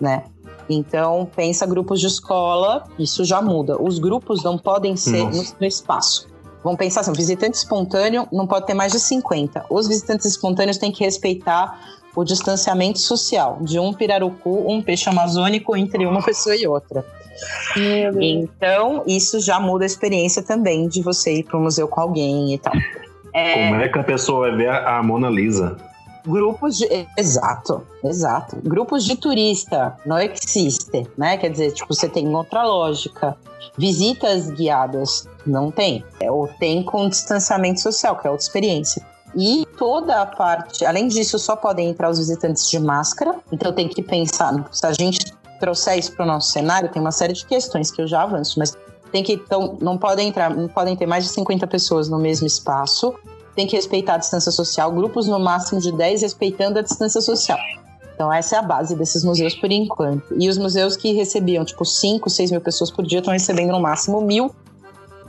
né? Então, pensa grupos de escola, isso já muda. Os grupos não podem ser no, no, espaço. Vamos pensar assim, visitante espontâneo não pode ter mais de 50. Os visitantes espontâneos têm que respeitar o distanciamento social de um pirarucu, um peixe amazônico entre uma pessoa e outra. Então, isso já muda a experiência também de você ir para o museu com alguém e tal. É... Como é que a pessoa vai ver a Mona Lisa? Grupos de. Exato, exato. Grupos de turista não existe, né? Quer dizer, tipo, você tem outra lógica. Visitas guiadas não tem. É, ou tem com distanciamento social, que é outra experiência. E toda a parte, além disso, só podem entrar os visitantes de máscara. Então tem que pensar, se a gente trouxer isso para o nosso cenário, tem uma série de questões que eu já avanço, mas tem que então não podem entrar, não podem ter mais de 50 pessoas no mesmo espaço. Tem que respeitar a distância social, grupos no máximo de 10 respeitando a distância social. Então, essa é a base desses museus por enquanto. E os museus que recebiam, tipo, 5, 6 mil pessoas por dia estão recebendo no máximo mil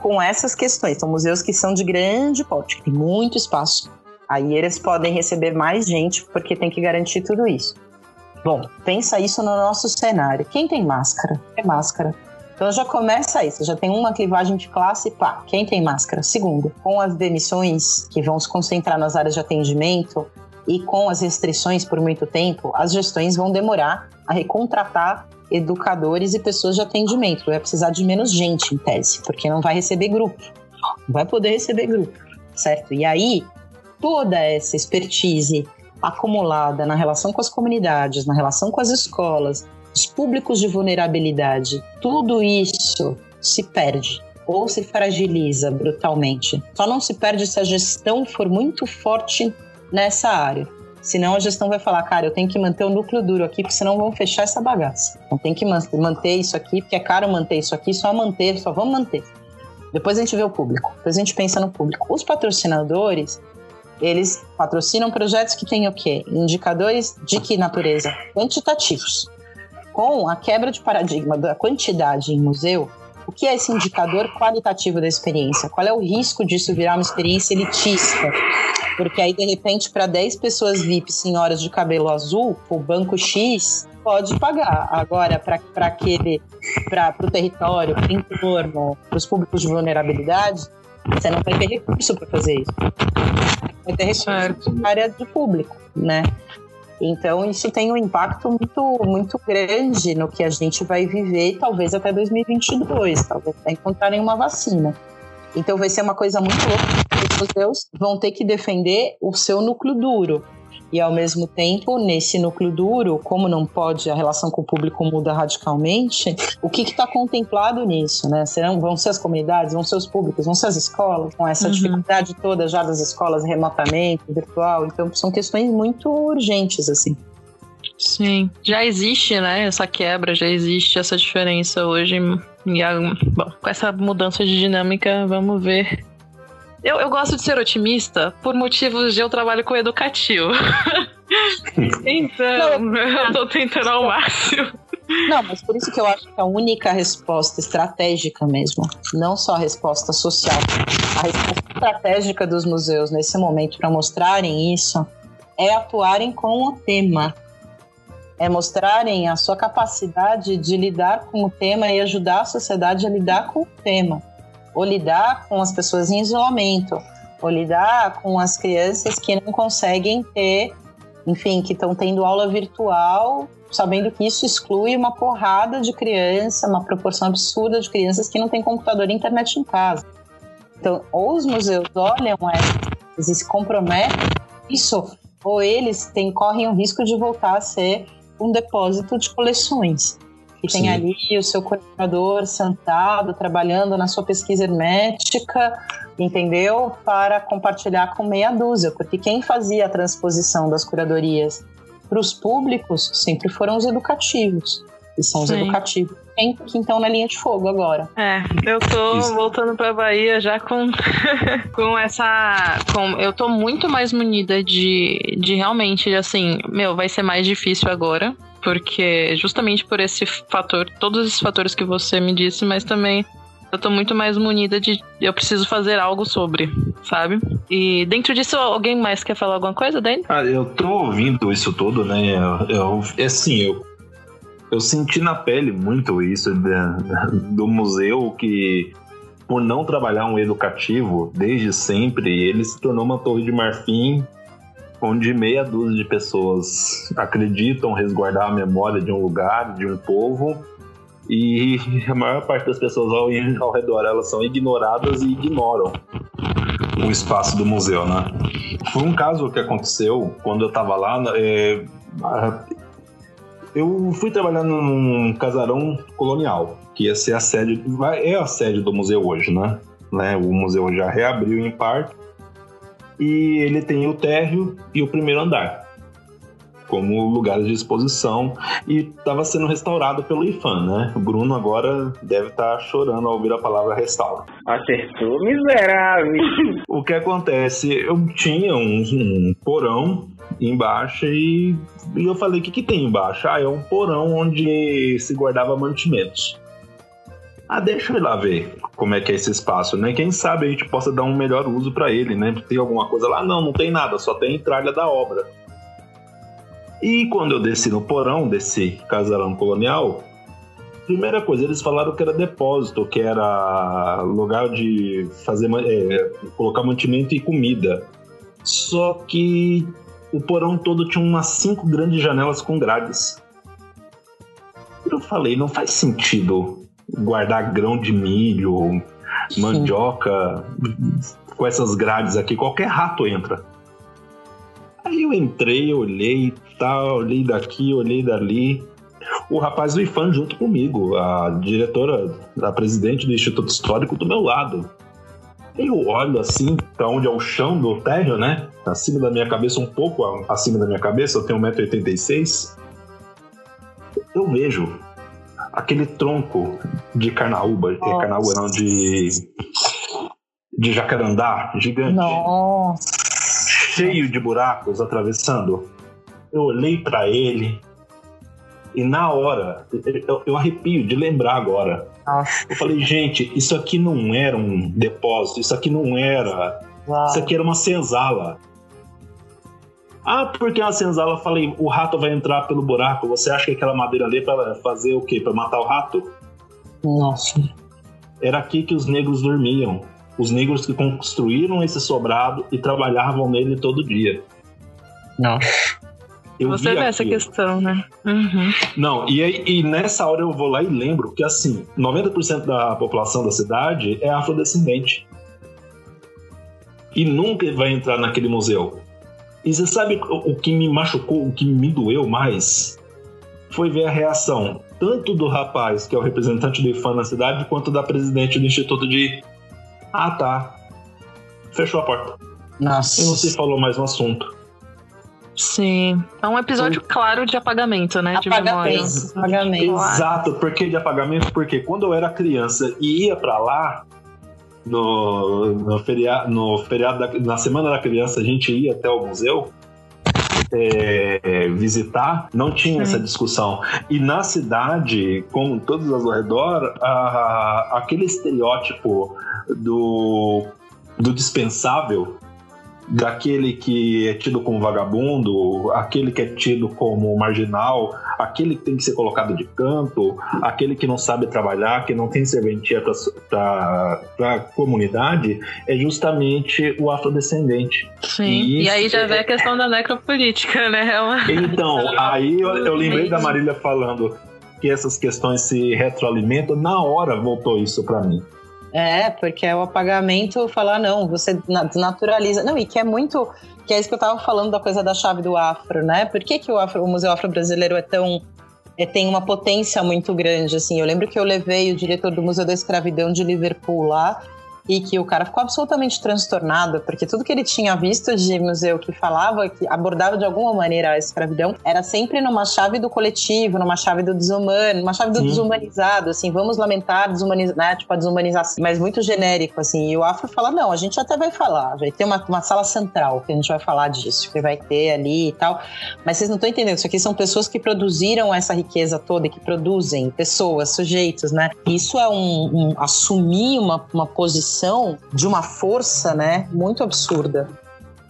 com essas questões. São museus que são de grande porte, que tem muito espaço. Aí eles podem receber mais gente, porque tem que garantir tudo isso. Bom, pensa isso no nosso cenário. Quem tem máscara? É máscara. Então já começa aí, você já tem uma clivagem de classe, pá, quem tem máscara? Segundo, com as demissões que vão se concentrar nas áreas de atendimento, e com as restrições por muito tempo, as gestões vão demorar a recontratar educadores e pessoas de atendimento. Vai precisar de menos gente, em tese, porque não vai receber grupo. Não vai poder receber grupo, certo? E aí, toda essa expertise acumulada na relação com as comunidades, na relação com as escolas, os públicos de vulnerabilidade, tudo isso se perde ou se fragiliza brutalmente. Só não se perde se a gestão for muito forte nessa área. Senão a gestão vai falar, cara, eu tenho que manter o núcleo duro aqui, porque senão vão fechar essa bagaça. Então tem que manter isso aqui, porque é caro manter isso aqui, só manter, só vamos manter. Depois a gente vê o público, depois a gente pensa no público. Os patrocinadores, eles patrocinam projetos que têm o quê? Indicadores de que natureza? Quantitativos. Com a quebra de paradigma da quantidade em museu, o que é esse indicador qualitativo da experiência? Qual é o risco disso virar uma experiência elitista? Porque aí, de repente, para 10 pessoas VIP senhoras de cabelo azul, o banco X pode pagar. Agora, para aquele, para o território, para o entorno, para os públicos de vulnerabilidade, você não vai ter recurso para fazer isso. Vai ter recurso na área do público, né? Então, isso tem um impacto muito, muito grande no que a gente vai viver, talvez até 2022, talvez até encontrarem uma vacina. Então, vai ser uma coisa muito louca, os museus vão ter que defender o seu núcleo duro. E, ao mesmo tempo, nesse núcleo duro, como não pode, a relação com o público muda radicalmente, o que está contemplado nisso? Né? Serão, vão ser as comunidades, vão ser os públicos, vão ser as escolas, com essa uhum. dificuldade toda já das escolas remotamente, virtual. Então, são questões muito urgentes, assim. Sim, já existe, né? Essa quebra, já existe essa diferença hoje. E bom, com essa mudança de dinâmica, vamos ver eu, eu gosto de ser otimista por motivos de eu trabalho com educativo. então, eu tô tentando ao máximo. Não, mas por isso que eu acho que a única resposta estratégica mesmo, não só a resposta social, a resposta estratégica dos museus nesse momento para mostrarem isso é atuarem com o tema. É mostrarem a sua capacidade de lidar com o tema e ajudar a sociedade a lidar com o tema. Ou lidar com as pessoas em isolamento, ou lidar com as crianças que não conseguem ter, enfim, que estão tendo aula virtual sabendo que isso exclui uma porrada de criança, uma proporção absurda de crianças que não têm computador e internet em casa. Então, ou os museus olham eles e se comprometem isso, ou eles têm, correm o risco de voltar a ser um depósito de coleções. Que tem ali o seu curador sentado, trabalhando na sua pesquisa hermética, entendeu? Para compartilhar com meia dúzia, porque quem fazia a transposição das curadorias para os públicos sempre foram os educativos. E são os Sim. educativos que estão na linha de fogo agora. É, eu tô Isso. voltando pra Bahia já com, com essa. Com, eu tô muito mais munida de, de realmente, assim, meu, vai ser mais difícil agora. Porque justamente por esse fator, todos esses fatores que você me disse, mas também eu tô muito mais munida de eu preciso fazer algo sobre, sabe? E dentro disso, alguém mais quer falar alguma coisa, Dani? Ah, eu tô ouvindo isso tudo, né? Eu, eu, é assim, eu, eu senti na pele muito isso do museu que por não trabalhar um educativo desde sempre, ele se tornou uma torre de marfim onde meia dúzia de pessoas acreditam resguardar a memória de um lugar, de um povo, e a maior parte das pessoas ao, ao redor elas são ignoradas e ignoram o espaço do museu, né? Foi um caso que aconteceu quando eu estava lá. É, eu fui trabalhar num casarão colonial, que ia ser a sede, é a sede do museu hoje, né? né? O museu já reabriu em parte e ele tem o térreo e o primeiro andar como lugares de exposição e estava sendo restaurado pelo IFAM, né? O Bruno agora deve estar tá chorando ao ouvir a palavra restauro. Acertou, miserável! o que acontece? Eu tinha um, um porão embaixo e, e eu falei: o que, que tem embaixo? Ah, é um porão onde se guardava mantimentos. Ah, deixa eu ir lá ver como é que é esse espaço, né? Quem sabe a gente possa dar um melhor uso para ele, né? Tem alguma coisa lá? Não, não tem nada, só tem tralha da obra. E quando eu desci no porão desse casarão colonial, primeira coisa, eles falaram que era depósito, que era lugar de fazer é, colocar mantimento e comida. Só que o porão todo tinha umas cinco grandes janelas com grades. Eu falei, não faz sentido guardar grão de milho, mandioca com essas grades aqui. Qualquer rato entra. Aí eu entrei, olhei, tá, olhei daqui, olhei dali. O rapaz do IFAM junto comigo, a diretora, a presidente do Instituto Histórico do meu lado. Eu olho assim para onde é o chão do térreo, né? Acima da minha cabeça, um pouco acima da minha cabeça, eu tenho 1,86m. Eu vejo aquele tronco de carnaúba, é carnaúba não, de, de jacarandá gigante. Nossa cheio de buracos atravessando. Eu olhei para ele e na hora, eu, eu, arrepio de lembrar agora. Nossa. Eu falei, gente, isso aqui não era um depósito, isso aqui não era. Uau. Isso aqui era uma senzala. Ah, porque uma senzala? Falei, o rato vai entrar pelo buraco. Você acha que aquela madeira ali é pra fazer o quê? Pra matar o rato? Nossa. Era aqui que os negros dormiam os negros que construíram esse sobrado e trabalhavam nele todo dia. Não. Eu Você vê essa questão, né? Uhum. Não, e, aí, e nessa hora eu vou lá e lembro que, assim, 90% da população da cidade é afrodescendente. E nunca vai entrar naquele museu. E você sabe o, o que me machucou, o que me doeu mais? Foi ver a reação tanto do rapaz, que é o representante do IFAM na cidade, quanto da presidente do Instituto de ah, tá. Fechou a porta. Nossa. E não se falou mais no assunto. Sim. É um episódio Sim. claro de apagamento, né? De memória. Apagamento. Exato. Por que de apagamento? Porque quando eu era criança e ia para lá, no, no, feriado, no feriado da, na semana da criança, a gente ia até o museu. é, visitar, não tinha essa discussão. E na cidade, como todas as ao redor, a, aquele estereótipo do, do dispensável daquele que é tido como vagabundo, aquele que é tido como marginal, aquele que tem que ser colocado de canto, aquele que não sabe trabalhar, que não tem serventia para a comunidade, é justamente o afrodescendente. Sim, e, e aí já é... vem a questão da necropolítica, né? É uma... Então, aí eu, eu lembrei da Marília falando que essas questões se retroalimentam, na hora voltou isso para mim. É, porque é o apagamento falar, não, você naturaliza. Não, e que é muito. Que é isso que eu tava falando da coisa da chave do afro, né? Por que, que o, afro, o Museu Afro-Brasileiro é tão. É, tem uma potência muito grande, assim. Eu lembro que eu levei o diretor do Museu da Escravidão de Liverpool lá, e que o cara ficou absolutamente transtornado, porque tudo que ele tinha visto de museu que falava, que abordava de alguma maneira a escravidão, era sempre numa chave do coletivo, numa chave do desumano, numa chave do Sim. desumanizado, assim, vamos lamentar, desumanizar, né, tipo a desumanização, mas muito genérico, assim, e o Afro fala, não, a gente até vai falar, vai ter uma, uma sala central que a gente vai falar disso, que vai ter ali e tal, mas vocês não estão entendendo, isso aqui são pessoas que produziram essa riqueza toda, que produzem, pessoas, sujeitos, né, isso é um, um assumir uma, uma posição de uma força, né, muito absurda.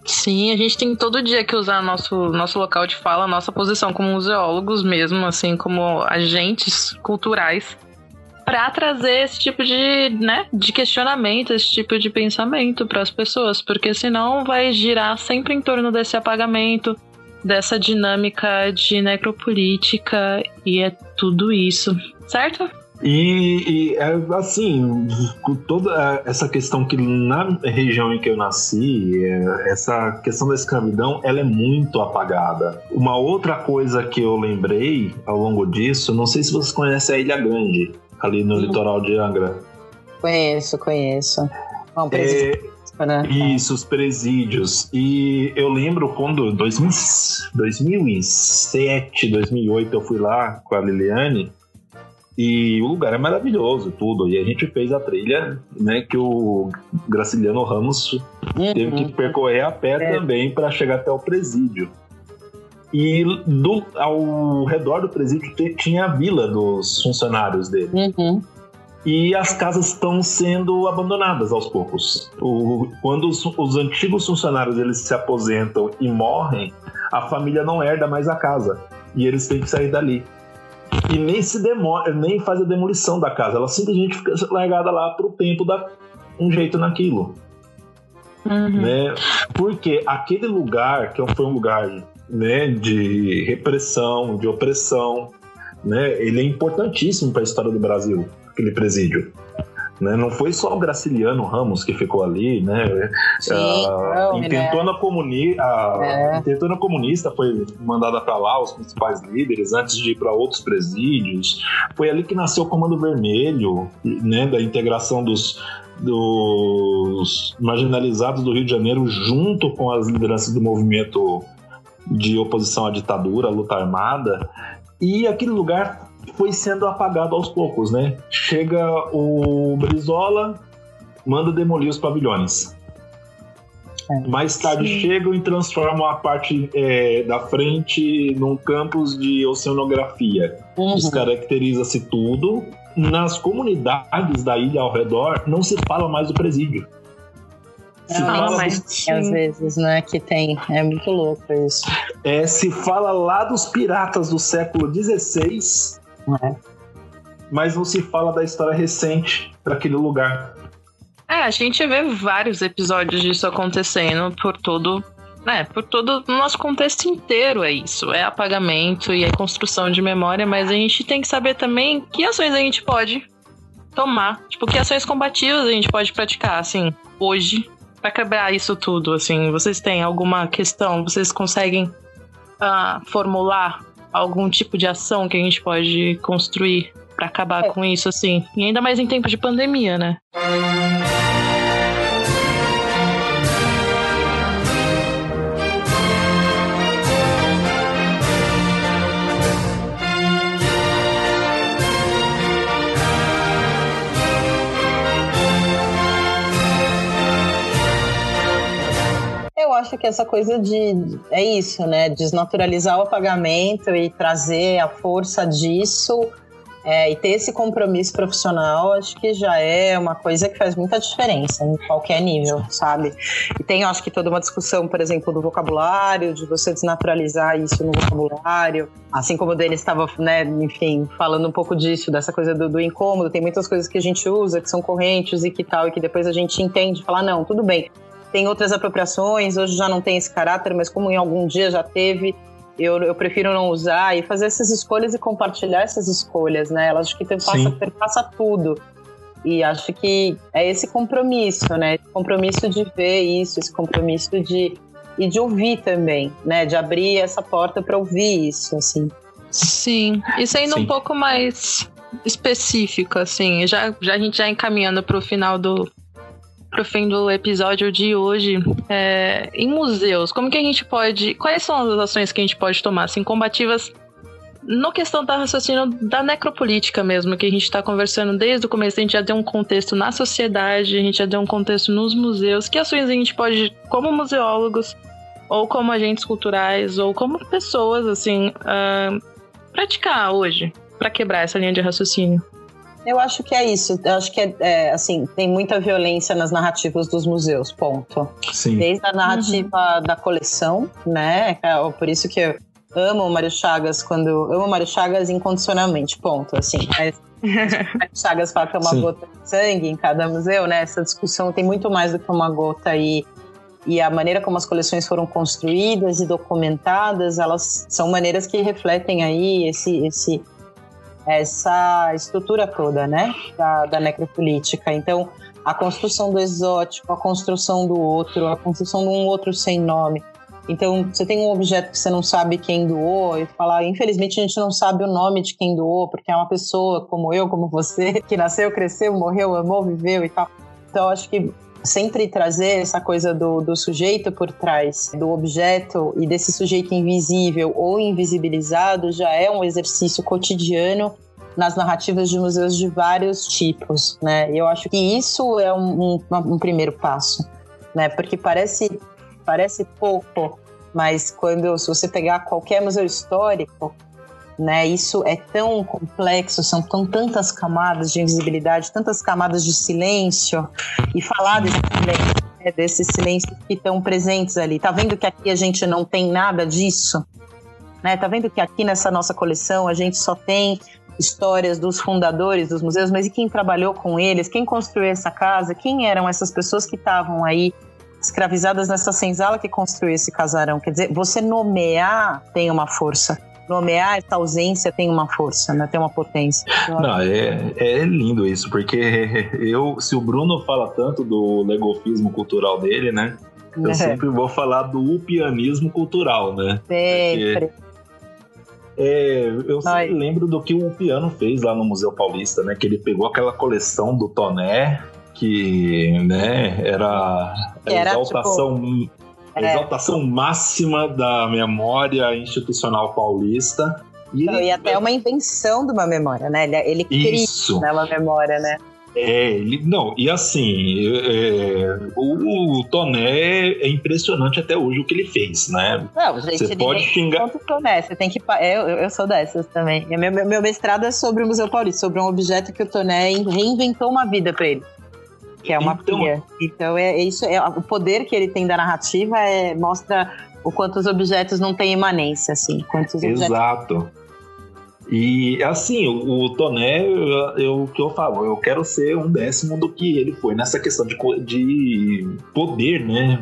Sim, a gente tem todo dia que usar nosso, nosso local de fala, nossa posição como museólogos mesmo, assim, como agentes culturais, para trazer esse tipo de, né, de questionamento, esse tipo de pensamento para as pessoas, porque senão vai girar sempre em torno desse apagamento, dessa dinâmica de necropolítica e é tudo isso, certo? E, e, é assim, toda essa questão que na região em que eu nasci, é, essa questão da escravidão, ela é muito apagada. Uma outra coisa que eu lembrei ao longo disso, não sei se vocês conhecem a Ilha Grande, ali no litoral de Angra. Conheço, conheço. Bom, é, né? Isso, os presídios. E eu lembro quando, 2000, 2007, 2008, eu fui lá com a Liliane e o lugar é maravilhoso, tudo. E a gente fez a trilha, né, que o Graciliano Ramos uhum. teve que percorrer a pé é. também para chegar até o presídio. E do, ao redor do presídio tinha a vila dos funcionários dele. Uhum. E as casas estão sendo abandonadas aos poucos. O, quando os, os antigos funcionários eles se aposentam e morrem, a família não herda mais a casa. E eles têm que sair dali e nem se demora, nem faz a demolição da casa. Ela simplesmente fica largada lá pro tempo dar um jeito naquilo. Uhum. Né? Porque aquele lugar, que foi um lugar né, de repressão, de opressão, né, ele é importantíssimo para a história do Brasil, aquele presídio. Né? Não foi só o Graciliano Ramos que ficou ali, né? Sim, a, não, intentona, né? comuni a é. intentona comunista foi mandada para lá, os principais líderes, antes de ir para outros presídios. Foi ali que nasceu o Comando Vermelho, né? Da integração dos, dos marginalizados do Rio de Janeiro junto com as lideranças do movimento de oposição à ditadura, à luta armada. E aquele lugar foi sendo apagado aos poucos, né? Chega o Brizola, manda demolir os pavilhões. É, Mais tarde sim. chegam e transformam a parte é, da frente num campus de oceanografia. Uhum. Descaracteriza-se tudo. Nas comunidades da ilha ao redor, não se fala mais do presídio. Se não, fala mas às vezes, né, que tem. É muito louco isso. É, se fala lá dos piratas do século XVI é. Mas não se fala da história recente daquele lugar. É, a gente vê vários episódios disso acontecendo por todo, né, por todo o nosso contexto inteiro é isso, é apagamento e é construção de memória, mas a gente tem que saber também que ações a gente pode tomar, tipo, que ações combativas a gente pode praticar, assim, hoje, para quebrar isso tudo, assim, vocês têm alguma questão, vocês conseguem uh, formular algum tipo de ação que a gente pode construir para acabar é. com isso, assim. E ainda mais em tempo de pandemia, né? Acho que essa coisa de. É isso, né? Desnaturalizar o apagamento e trazer a força disso é, e ter esse compromisso profissional, acho que já é uma coisa que faz muita diferença em qualquer nível, sabe? E tem, acho que, toda uma discussão, por exemplo, do vocabulário, de você desnaturalizar isso no vocabulário. Assim como o Denis estava, né, enfim, falando um pouco disso, dessa coisa do, do, incômodo. Tem muitas coisas que a gente usa que são correntes e que tal, e que depois a gente entende, falar, não, tudo bem. Tem outras apropriações, hoje já não tem esse caráter, mas como em algum dia já teve, eu, eu prefiro não usar e fazer essas escolhas e compartilhar essas escolhas, né? Elas acho que passa, passa tudo. E acho que é esse compromisso, né? Esse compromisso de ver isso, esse compromisso de e de ouvir também, né? De abrir essa porta para ouvir isso, assim. Sim, e sendo Sim. um pouco mais específico, assim, já, já a gente já encaminhando para o final do, pro fim do episódio de hoje, é, em museus, como que a gente pode. Quais são as ações que a gente pode tomar, assim, combativas no questão da raciocínio da necropolítica mesmo, que a gente está conversando desde o começo, a gente já deu um contexto na sociedade, a gente já deu um contexto nos museus. Que ações a gente pode, como museólogos, ou como agentes culturais, ou como pessoas, assim, uh, praticar hoje para quebrar essa linha de raciocínio? Eu acho que é isso. Eu acho que é, é, assim, tem muita violência nas narrativas dos museus, ponto. Sim. Desde a narrativa uhum. da coleção, né? É, por isso que eu amo o Mário Chagas quando. Amo o Mário Chagas incondicionalmente, ponto. Assim. Mário Chagas fala que é uma Sim. gota de sangue em cada museu, né? Essa discussão tem muito mais do que uma gota aí. E a maneira como as coleções foram construídas e documentadas, elas são maneiras que refletem aí esse, esse essa estrutura toda, né, da, da necropolítica. Então, a construção do exótico, a construção do outro, a construção de um outro sem nome. Então, você tem um objeto que você não sabe quem doou e falar, infelizmente a gente não sabe o nome de quem doou, porque é uma pessoa como eu, como você, que nasceu, cresceu, morreu, amou, viveu e tal. Então, acho que sempre trazer essa coisa do, do sujeito por trás do objeto e desse sujeito invisível ou invisibilizado já é um exercício cotidiano nas narrativas de museus de vários tipos, né? Eu acho que isso é um, um, um primeiro passo, né? Porque parece parece pouco, mas quando se você pegar qualquer museu histórico, né? Isso é tão complexo, são tão tantas camadas de invisibilidade, tantas camadas de silêncio e falar desse silêncio, né, desses silêncios que estão presentes ali. Tá vendo que aqui a gente não tem nada disso? Né? Tá vendo que aqui nessa nossa coleção a gente só tem histórias dos fundadores dos museus, mas e quem trabalhou com eles? Quem construiu essa casa? Quem eram essas pessoas que estavam aí escravizadas nessa senzala que construiu esse casarão? Quer dizer, você nomear tem uma força nomear essa ausência tem uma força, né? Tem uma potência. Não, é, é lindo isso, porque eu, se o Bruno fala tanto do legofismo cultural dele, né? Eu é. sempre vou falar do pianismo cultural, né? Sempre. Porque, é, eu sempre lembro do que o piano fez lá no Museu Paulista, né? Que ele pegou aquela coleção do Toné, que né, era a era, exaltação tipo é. exaltação máxima da memória institucional paulista. E, então, ele... e até uma invenção de uma memória, né? Ele, ele cria né, uma memória, né? É, ele, não, e assim, é, o, o, Toné é impressionante até hoje o que ele fez, né? Não, gente, você pode xingar. Toné, você tem que. Eu, eu sou dessas também. Meu, meu mestrado é sobre o Museu Paulista, sobre um objeto que o Toné reinventou uma vida para ele que é uma então, pia. Então é, é isso, é o poder que ele tem da narrativa é, mostra o quanto os objetos não têm imanência, assim. Quantos Exato. Objetos... E assim, o, o Toné, o que eu falo, eu quero ser um décimo do que ele foi nessa questão de, de poder, né?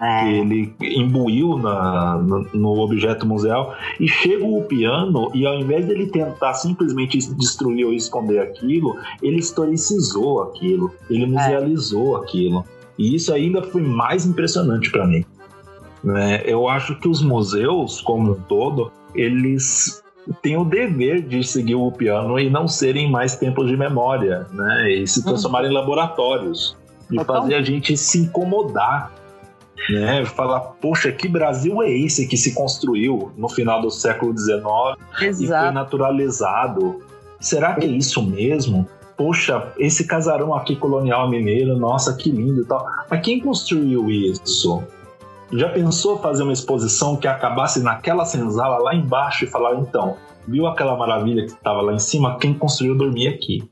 É. que ele imbuiu na, no, no, objeto museal. E chega o piano, e ao invés dele tentar simplesmente destruir ou esconder aquilo, ele historicizou aquilo, ele é. musealizou é. aquilo. E isso ainda foi mais impressionante para mim. Né? Eu acho que os museus, como um todo, eles têm o dever de seguir o piano e não serem mais templos de memória, né? E se transformarem uhum. em laboratórios. E fazer a gente se incomodar né? Falar, poxa, que Brasil é esse que se construiu no final do século XIX Exato. e foi naturalizado? Será que é isso mesmo? Poxa, esse casarão aqui colonial mineiro, nossa, que lindo e tal. Mas quem construiu isso? Já pensou fazer uma exposição que acabasse naquela senzala lá embaixo e falar, então, viu aquela maravilha que estava lá em cima? Quem construiu dormir aqui?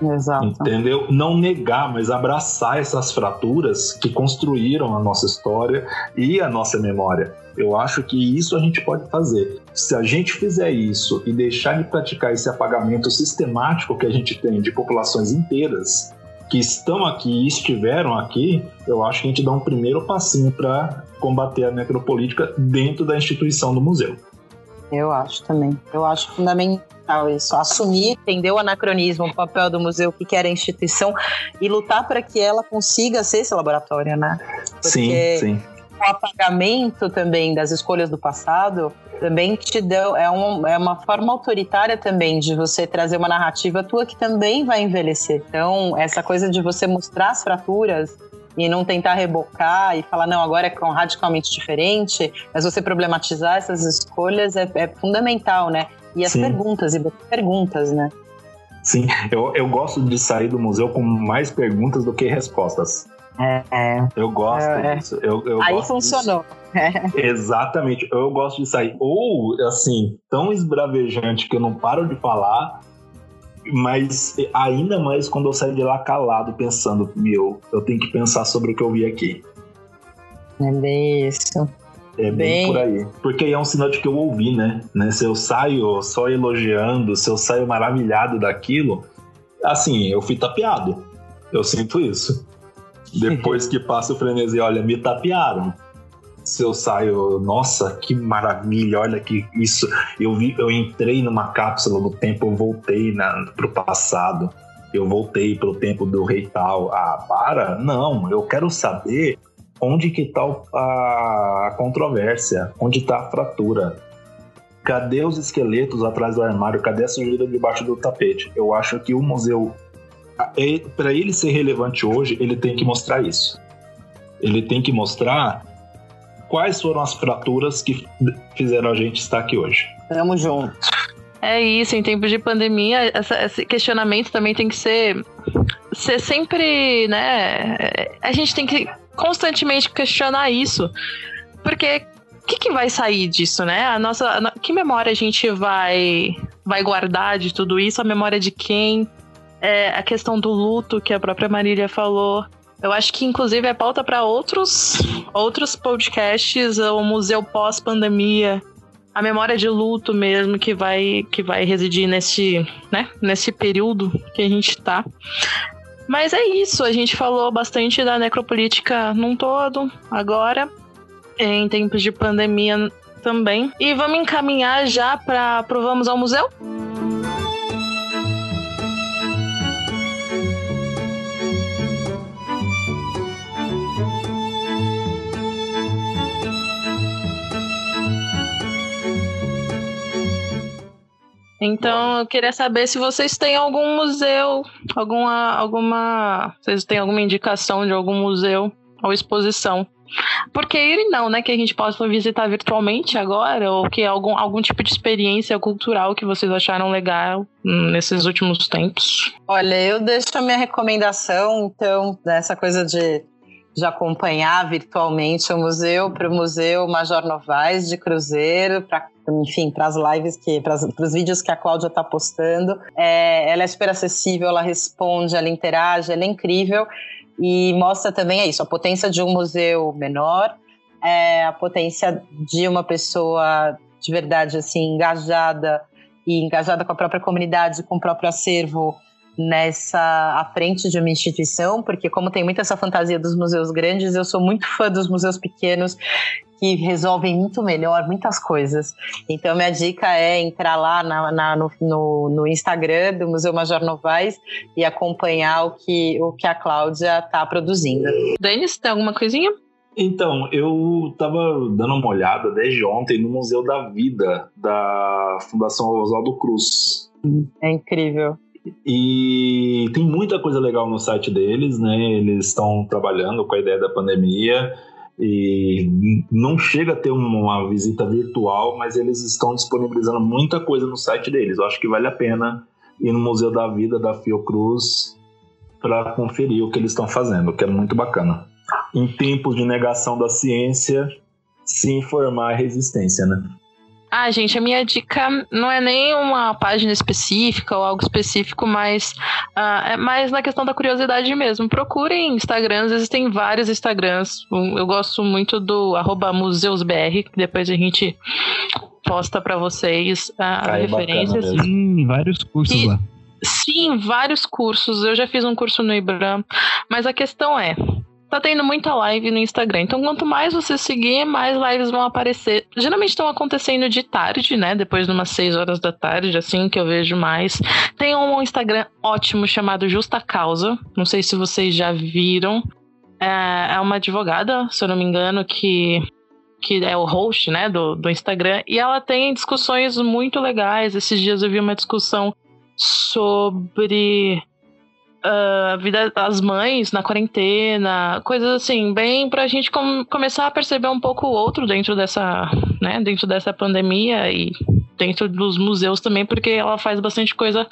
Exato. Entendeu? Não negar, mas abraçar essas fraturas que construíram a nossa história e a nossa memória. Eu acho que isso a gente pode fazer. Se a gente fizer isso e deixar de praticar esse apagamento sistemático que a gente tem de populações inteiras que estão aqui e estiveram aqui, eu acho que a gente dá um primeiro passinho para combater a necropolítica dentro da instituição do museu. Eu acho também. Eu acho fundamental isso. Assumir, entender o anacronismo, o papel do museu, o que era a instituição e lutar para que ela consiga ser esse laboratório, né? Porque sim, sim. O apagamento também das escolhas do passado também te dão é, um, é uma forma autoritária também de você trazer uma narrativa tua que também vai envelhecer. Então, essa coisa de você mostrar as fraturas e não tentar rebocar e falar, não, agora é radicalmente diferente, mas você problematizar essas escolhas é, é fundamental, né? E as Sim. perguntas, e perguntas, né? Sim, eu, eu gosto de sair do museu com mais perguntas do que respostas. É, é. Eu gosto é, é. disso. Eu, eu Aí funcionou. Exatamente. Eu gosto de sair. Ou, assim, tão esbravejante que eu não paro de falar, mas ainda mais quando eu saio de lá calado, pensando, meu, eu tenho que pensar sobre o que eu vi aqui. É bem isso. É bem, bem, por aí. Porque é um sinal de que eu ouvi, né? né? Se eu saio só elogiando, se eu saio maravilhado daquilo, assim, eu fui tapeado. Eu sinto isso. Depois que passa o frenesi, olha, me tapearam se eu saio, nossa, que maravilha, olha que isso. Eu vi, eu entrei numa cápsula do tempo, eu voltei na, pro passado. Eu voltei pro tempo do rei tal. Ah, para? Não, eu quero saber onde que tá a controvérsia, onde tá a fratura. Cadê os esqueletos atrás do armário? Cadê a sujeira debaixo do tapete? Eu acho que o museu, é, para ele ser relevante hoje, ele tem que mostrar isso. Ele tem que mostrar quais foram as fraturas que fizeram a gente estar aqui hoje. Tamo junto. É isso, em tempos de pandemia, essa, esse questionamento também tem que ser, ser sempre, né? A gente tem que constantemente questionar isso. Porque o que, que, vai sair disso, né? A nossa, a, que memória a gente vai, vai guardar de tudo isso? A memória de quem? É, a questão do luto que a própria Marília falou. Eu acho que inclusive é pauta para outros outros podcasts, o museu pós-pandemia, a memória de luto mesmo que vai que vai residir nesse, né, nesse período que a gente tá. Mas é isso, a gente falou bastante da necropolítica num todo agora, em tempos de pandemia também. E vamos encaminhar já para Vamos ao Museu? Então eu queria saber se vocês têm algum museu, alguma, alguma, vocês têm alguma indicação de algum museu ou exposição. Porque ir não, né? Que a gente possa visitar virtualmente agora, ou que algum, algum tipo de experiência cultural que vocês acharam legal nesses últimos tempos. Olha, eu deixo a minha recomendação, então, dessa coisa de, de acompanhar virtualmente o museu, para o Museu Major Novaes de Cruzeiro, para enfim, para as lives que, para os vídeos que a Cláudia está postando. É, ela é super acessível, ela responde, ela interage, ela é incrível e mostra também é isso, a potência de um museu menor, é, a potência de uma pessoa de verdade assim engajada e engajada com a própria comunidade, com o próprio acervo nessa à frente de uma instituição, porque como tem muita essa fantasia dos museus grandes, eu sou muito fã dos museus pequenos que resolvem muito melhor muitas coisas. Então, minha dica é entrar lá na, na, no, no, no, Instagram do Museu Major Novaes e acompanhar o que, o que a Cláudia está produzindo. Denis, tem alguma coisinha? Então, eu estava dando uma olhada desde ontem no Museu da Vida da Fundação Oswaldo Cruz. É incrível. E tem muita coisa legal no site deles, né? Eles estão trabalhando com a ideia da pandemia e não chega a ter uma visita virtual, mas eles estão disponibilizando muita coisa no site deles. Eu acho que vale a pena ir no Museu da Vida da Fiocruz para conferir o que eles estão fazendo, que é muito bacana. em tempos de negação da ciência, se informar é resistência, né? Ah, gente, a minha dica não é nem uma página específica ou algo específico, mas uh, é mais na questão da curiosidade mesmo. Procurem Instagrams, existem vários Instagrams. Eu gosto muito do museusbr, que depois a gente posta para vocês uh, as referências. Sim, vários cursos e, lá. Sim, vários cursos. Eu já fiz um curso no IBRAM, mas a questão é, tá tendo muita live no Instagram. Então, quanto mais você seguir, mais lives vão aparecer. Geralmente estão acontecendo de tarde, né? Depois de umas 6 horas da tarde, assim, que eu vejo mais. Tem um Instagram ótimo chamado Justa Causa. Não sei se vocês já viram. É, é uma advogada, se eu não me engano, que que é o host, né, do, do Instagram, e ela tem discussões muito legais. Esses dias eu vi uma discussão sobre a uh, vida das mães na quarentena, coisas assim, bem pra gente com, começar a perceber um pouco o outro dentro dessa, né, dentro dessa pandemia e dentro dos museus também, porque ela faz bastante coisa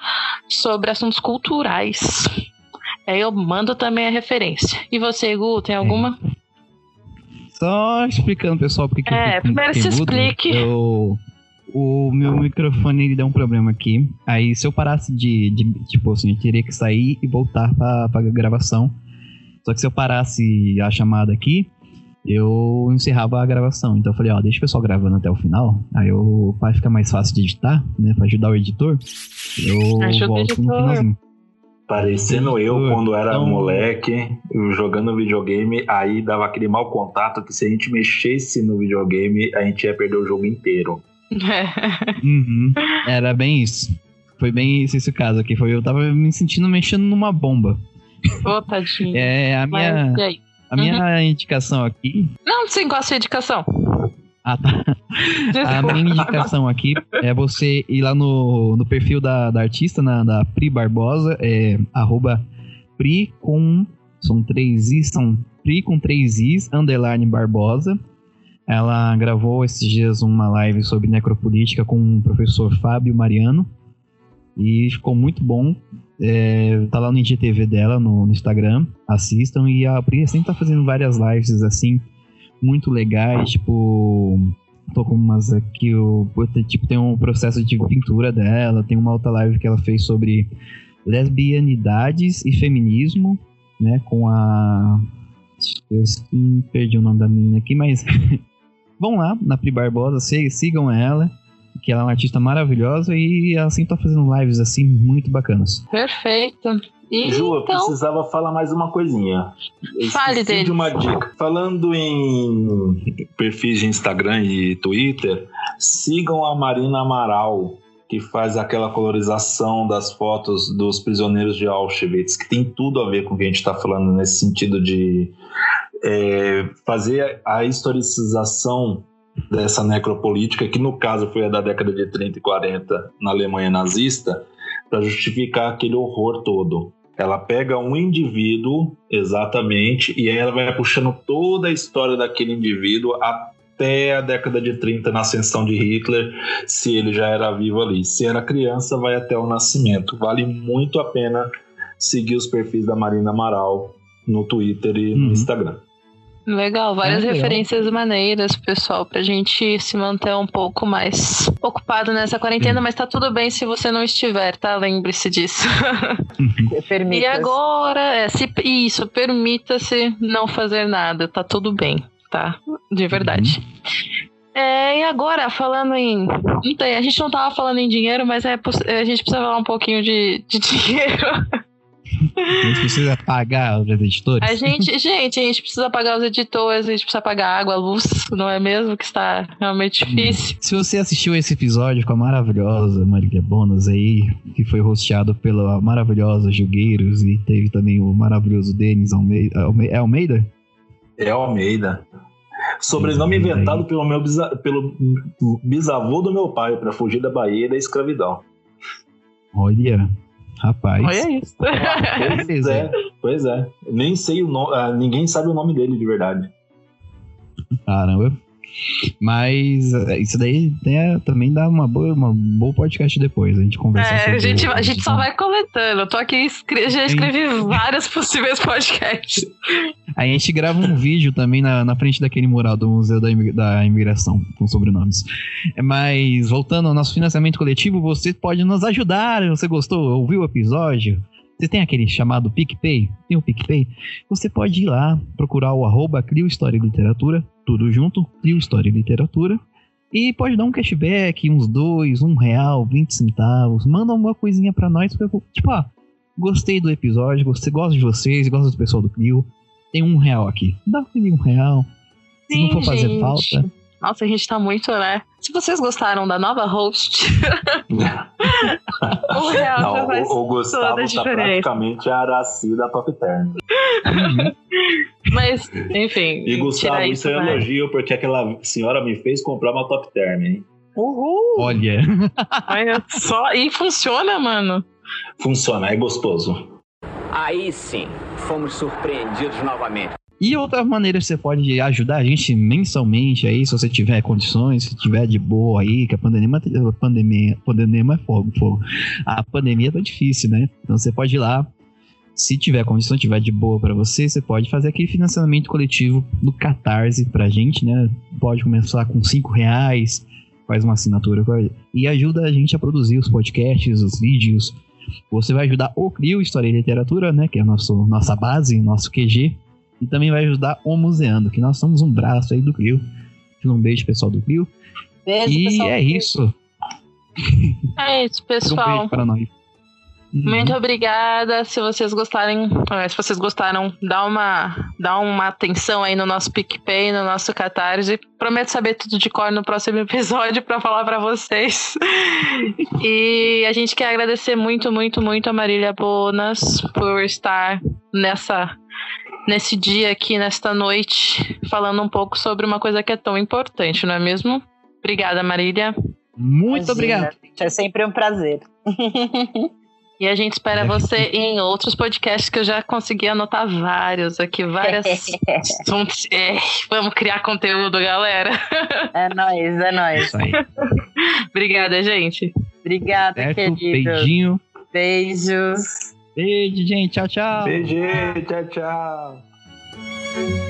sobre assuntos culturais. Aí eu mando também a referência. E você, Gu, tem alguma? Só explicando, pessoal, porque é, primeiro se explique. Eu o meu microfone ele deu um problema aqui. Aí se eu parasse de, de tipo assim, eu teria que sair e voltar pra, pra gravação. Só que se eu parasse a chamada aqui, eu encerrava a gravação. Então eu falei, ó, deixa o pessoal gravando até o final. Aí eu, pra ficar mais fácil de editar, né, pra ajudar o editor, eu volto no finalzinho. Parecendo eu quando era então... moleque, jogando videogame, aí dava aquele mau contato que se a gente mexesse no videogame, a gente ia perder o jogo inteiro. uhum. Era bem isso. Foi bem isso esse caso aqui. Foi, eu tava me sentindo mexendo numa bomba. Ô, tadinho. É, a minha, a minha uhum. indicação aqui. Não, sim, a sua indicação? Ah, tá. A minha indicação aqui é você ir lá no, no perfil da, da artista, na, da Pri Barbosa, é arroba Pri com. São três Is, são Pri com três Is, underline Barbosa. Ela gravou esses dias uma live sobre necropolítica com o professor Fábio Mariano. E ficou muito bom. É, tá lá no IGTV dela, no, no, Instagram. Assistam. E a Pri sempre tá fazendo várias lives assim, muito legais. Tipo, tô com umas aqui. O, tipo, tem um processo de pintura dela. Tem uma outra live que ela fez sobre lesbianidades e feminismo, né? Com a. Eu perdi o nome da menina aqui, mas vão lá na Pri Barbosa, sigam ela, que ela é uma artista maravilhosa e ela sempre tá fazendo lives assim muito bacanas. Perfeito. E, Ju, eu então... precisava falar mais uma coisinha. Eu Fale dele. de uma dica. Falando em perfis de Instagram e Twitter, sigam a Marina Amaral, que faz aquela colorização das fotos dos prisioneiros de Auschwitz, que tem tudo a ver com o que a gente está falando nesse sentido de é, fazer a historicização dessa necropolítica, que no caso foi a da década de 30 e 40 na Alemanha nazista, para justificar aquele horror todo. Ela pega um indivíduo, exatamente, e aí ela vai puxando toda a história daquele indivíduo até a década de 30, na ascensão de Hitler, se ele já era vivo ali. Se era criança, vai até o nascimento. Vale muito a pena seguir os perfis da Marina Amaral no Twitter e no uhum. Instagram. Legal, várias é, referências maneiras, pessoal, pra gente se manter um pouco mais ocupado nessa quarentena, mas tá tudo bem se você não estiver, tá? Lembre-se disso. Uhum. e agora, é, se, isso, permita-se não fazer nada, tá tudo bem, tá? De verdade. Uhum. É, e agora, falando em. Não tem, a gente não tava falando em dinheiro, mas é, a gente precisa falar um pouquinho de, de dinheiro. A gente precisa pagar os editores? A gente, gente, a gente precisa pagar os editores, a gente precisa pagar água, luz, não é mesmo? Que está realmente hum. difícil. Se você assistiu esse episódio com a maravilhosa Marília Bonas aí, que foi rosteado pela maravilhosa Jugueiros e teve também o maravilhoso Denis Almeida. É Almeida? É Almeida. Sobrenome inventado pelo, meu bisa, pelo bisavô do meu pai para fugir da Bahia e da escravidão. Olha, Rapaz. Olha isso. pois é, pois é. Nem sei o nome, ah, ninguém sabe o nome dele de verdade. Caramba. Mas é, isso daí é, também dá uma boa, uma boa podcast depois. A gente conversa é, sobre a gente, o, a gente só vai coletando. Eu tô aqui, escre já escrevi vários possíveis podcasts. Aí a gente grava um vídeo também na, na frente daquele mural do Museu da, da Imigração, com sobrenomes. Mas, voltando ao nosso financiamento coletivo, você pode nos ajudar. Você gostou? Ouviu o episódio? Você tem aquele chamado PicPay? Tem o PicPay? Você pode ir lá, procurar o arroba Crio História e Literatura, tudo junto, Crio História e Literatura, e pode dar um cashback, uns dois, um real, vinte centavos, manda uma coisinha pra nós, tipo, ah, gostei do episódio, gostei, gosto de vocês, gosto do pessoal do Crio, tem um real aqui, dá um real, se Sim, não for fazer gente. falta... Nossa, a gente tá muito, né? Se vocês gostaram da nova host, o real já Não, faz o, o Gustavo toda a tá praticamente a Araci da Top Term. Uhum. Mas, enfim. E Gustavo, isso é um elogio, porque aquela senhora me fez comprar uma Top Term, hein? Uhul! Olha, Olha só. E funciona, mano. Funciona, é gostoso. Aí sim, fomos surpreendidos novamente. E outra maneira que você pode ajudar a gente mensalmente aí, se você tiver condições, se tiver de boa aí, que a pandemia, a pandemia, pandemia é fogo, fogo. A pandemia tá difícil, né? Então você pode ir lá, se tiver condição, tiver de boa pra você, você pode fazer aquele financiamento coletivo do Catarse pra gente, né? Pode começar com cinco reais, faz uma assinatura e ajuda a gente a produzir os podcasts, os vídeos. Você vai ajudar o Crio História e Literatura, né? Que é a nosso, nossa base, nosso QG. E também vai ajudar o Museando, que nós somos um braço aí do Crio. Um beijo, pessoal do Crio. Beijo, e pessoal. é isso. É isso, Um pessoal. beijo para nós. Uhum. Muito obrigada. Se vocês gostarem, eh, se vocês gostaram, dá uma, dá uma atenção aí no nosso PicPay, no nosso Catarse. Prometo saber tudo de cor no próximo episódio para falar para vocês. e a gente quer agradecer muito, muito, muito a Marília Bonas por estar nessa nesse dia aqui, nesta noite, falando um pouco sobre uma coisa que é tão importante, não é mesmo? Obrigada, Marília. Muito Imagina, obrigado. gente, É sempre um prazer. E a gente espera você em outros podcasts que eu já consegui anotar vários aqui, várias assuntos. É, vamos criar conteúdo, galera. É nóis, é nóis. Isso aí. Obrigada, gente. Obrigada, Certo? queridos. Beijinho. Beijos. Beijo, gente. Tchau, tchau. Beijo, tchau, tchau.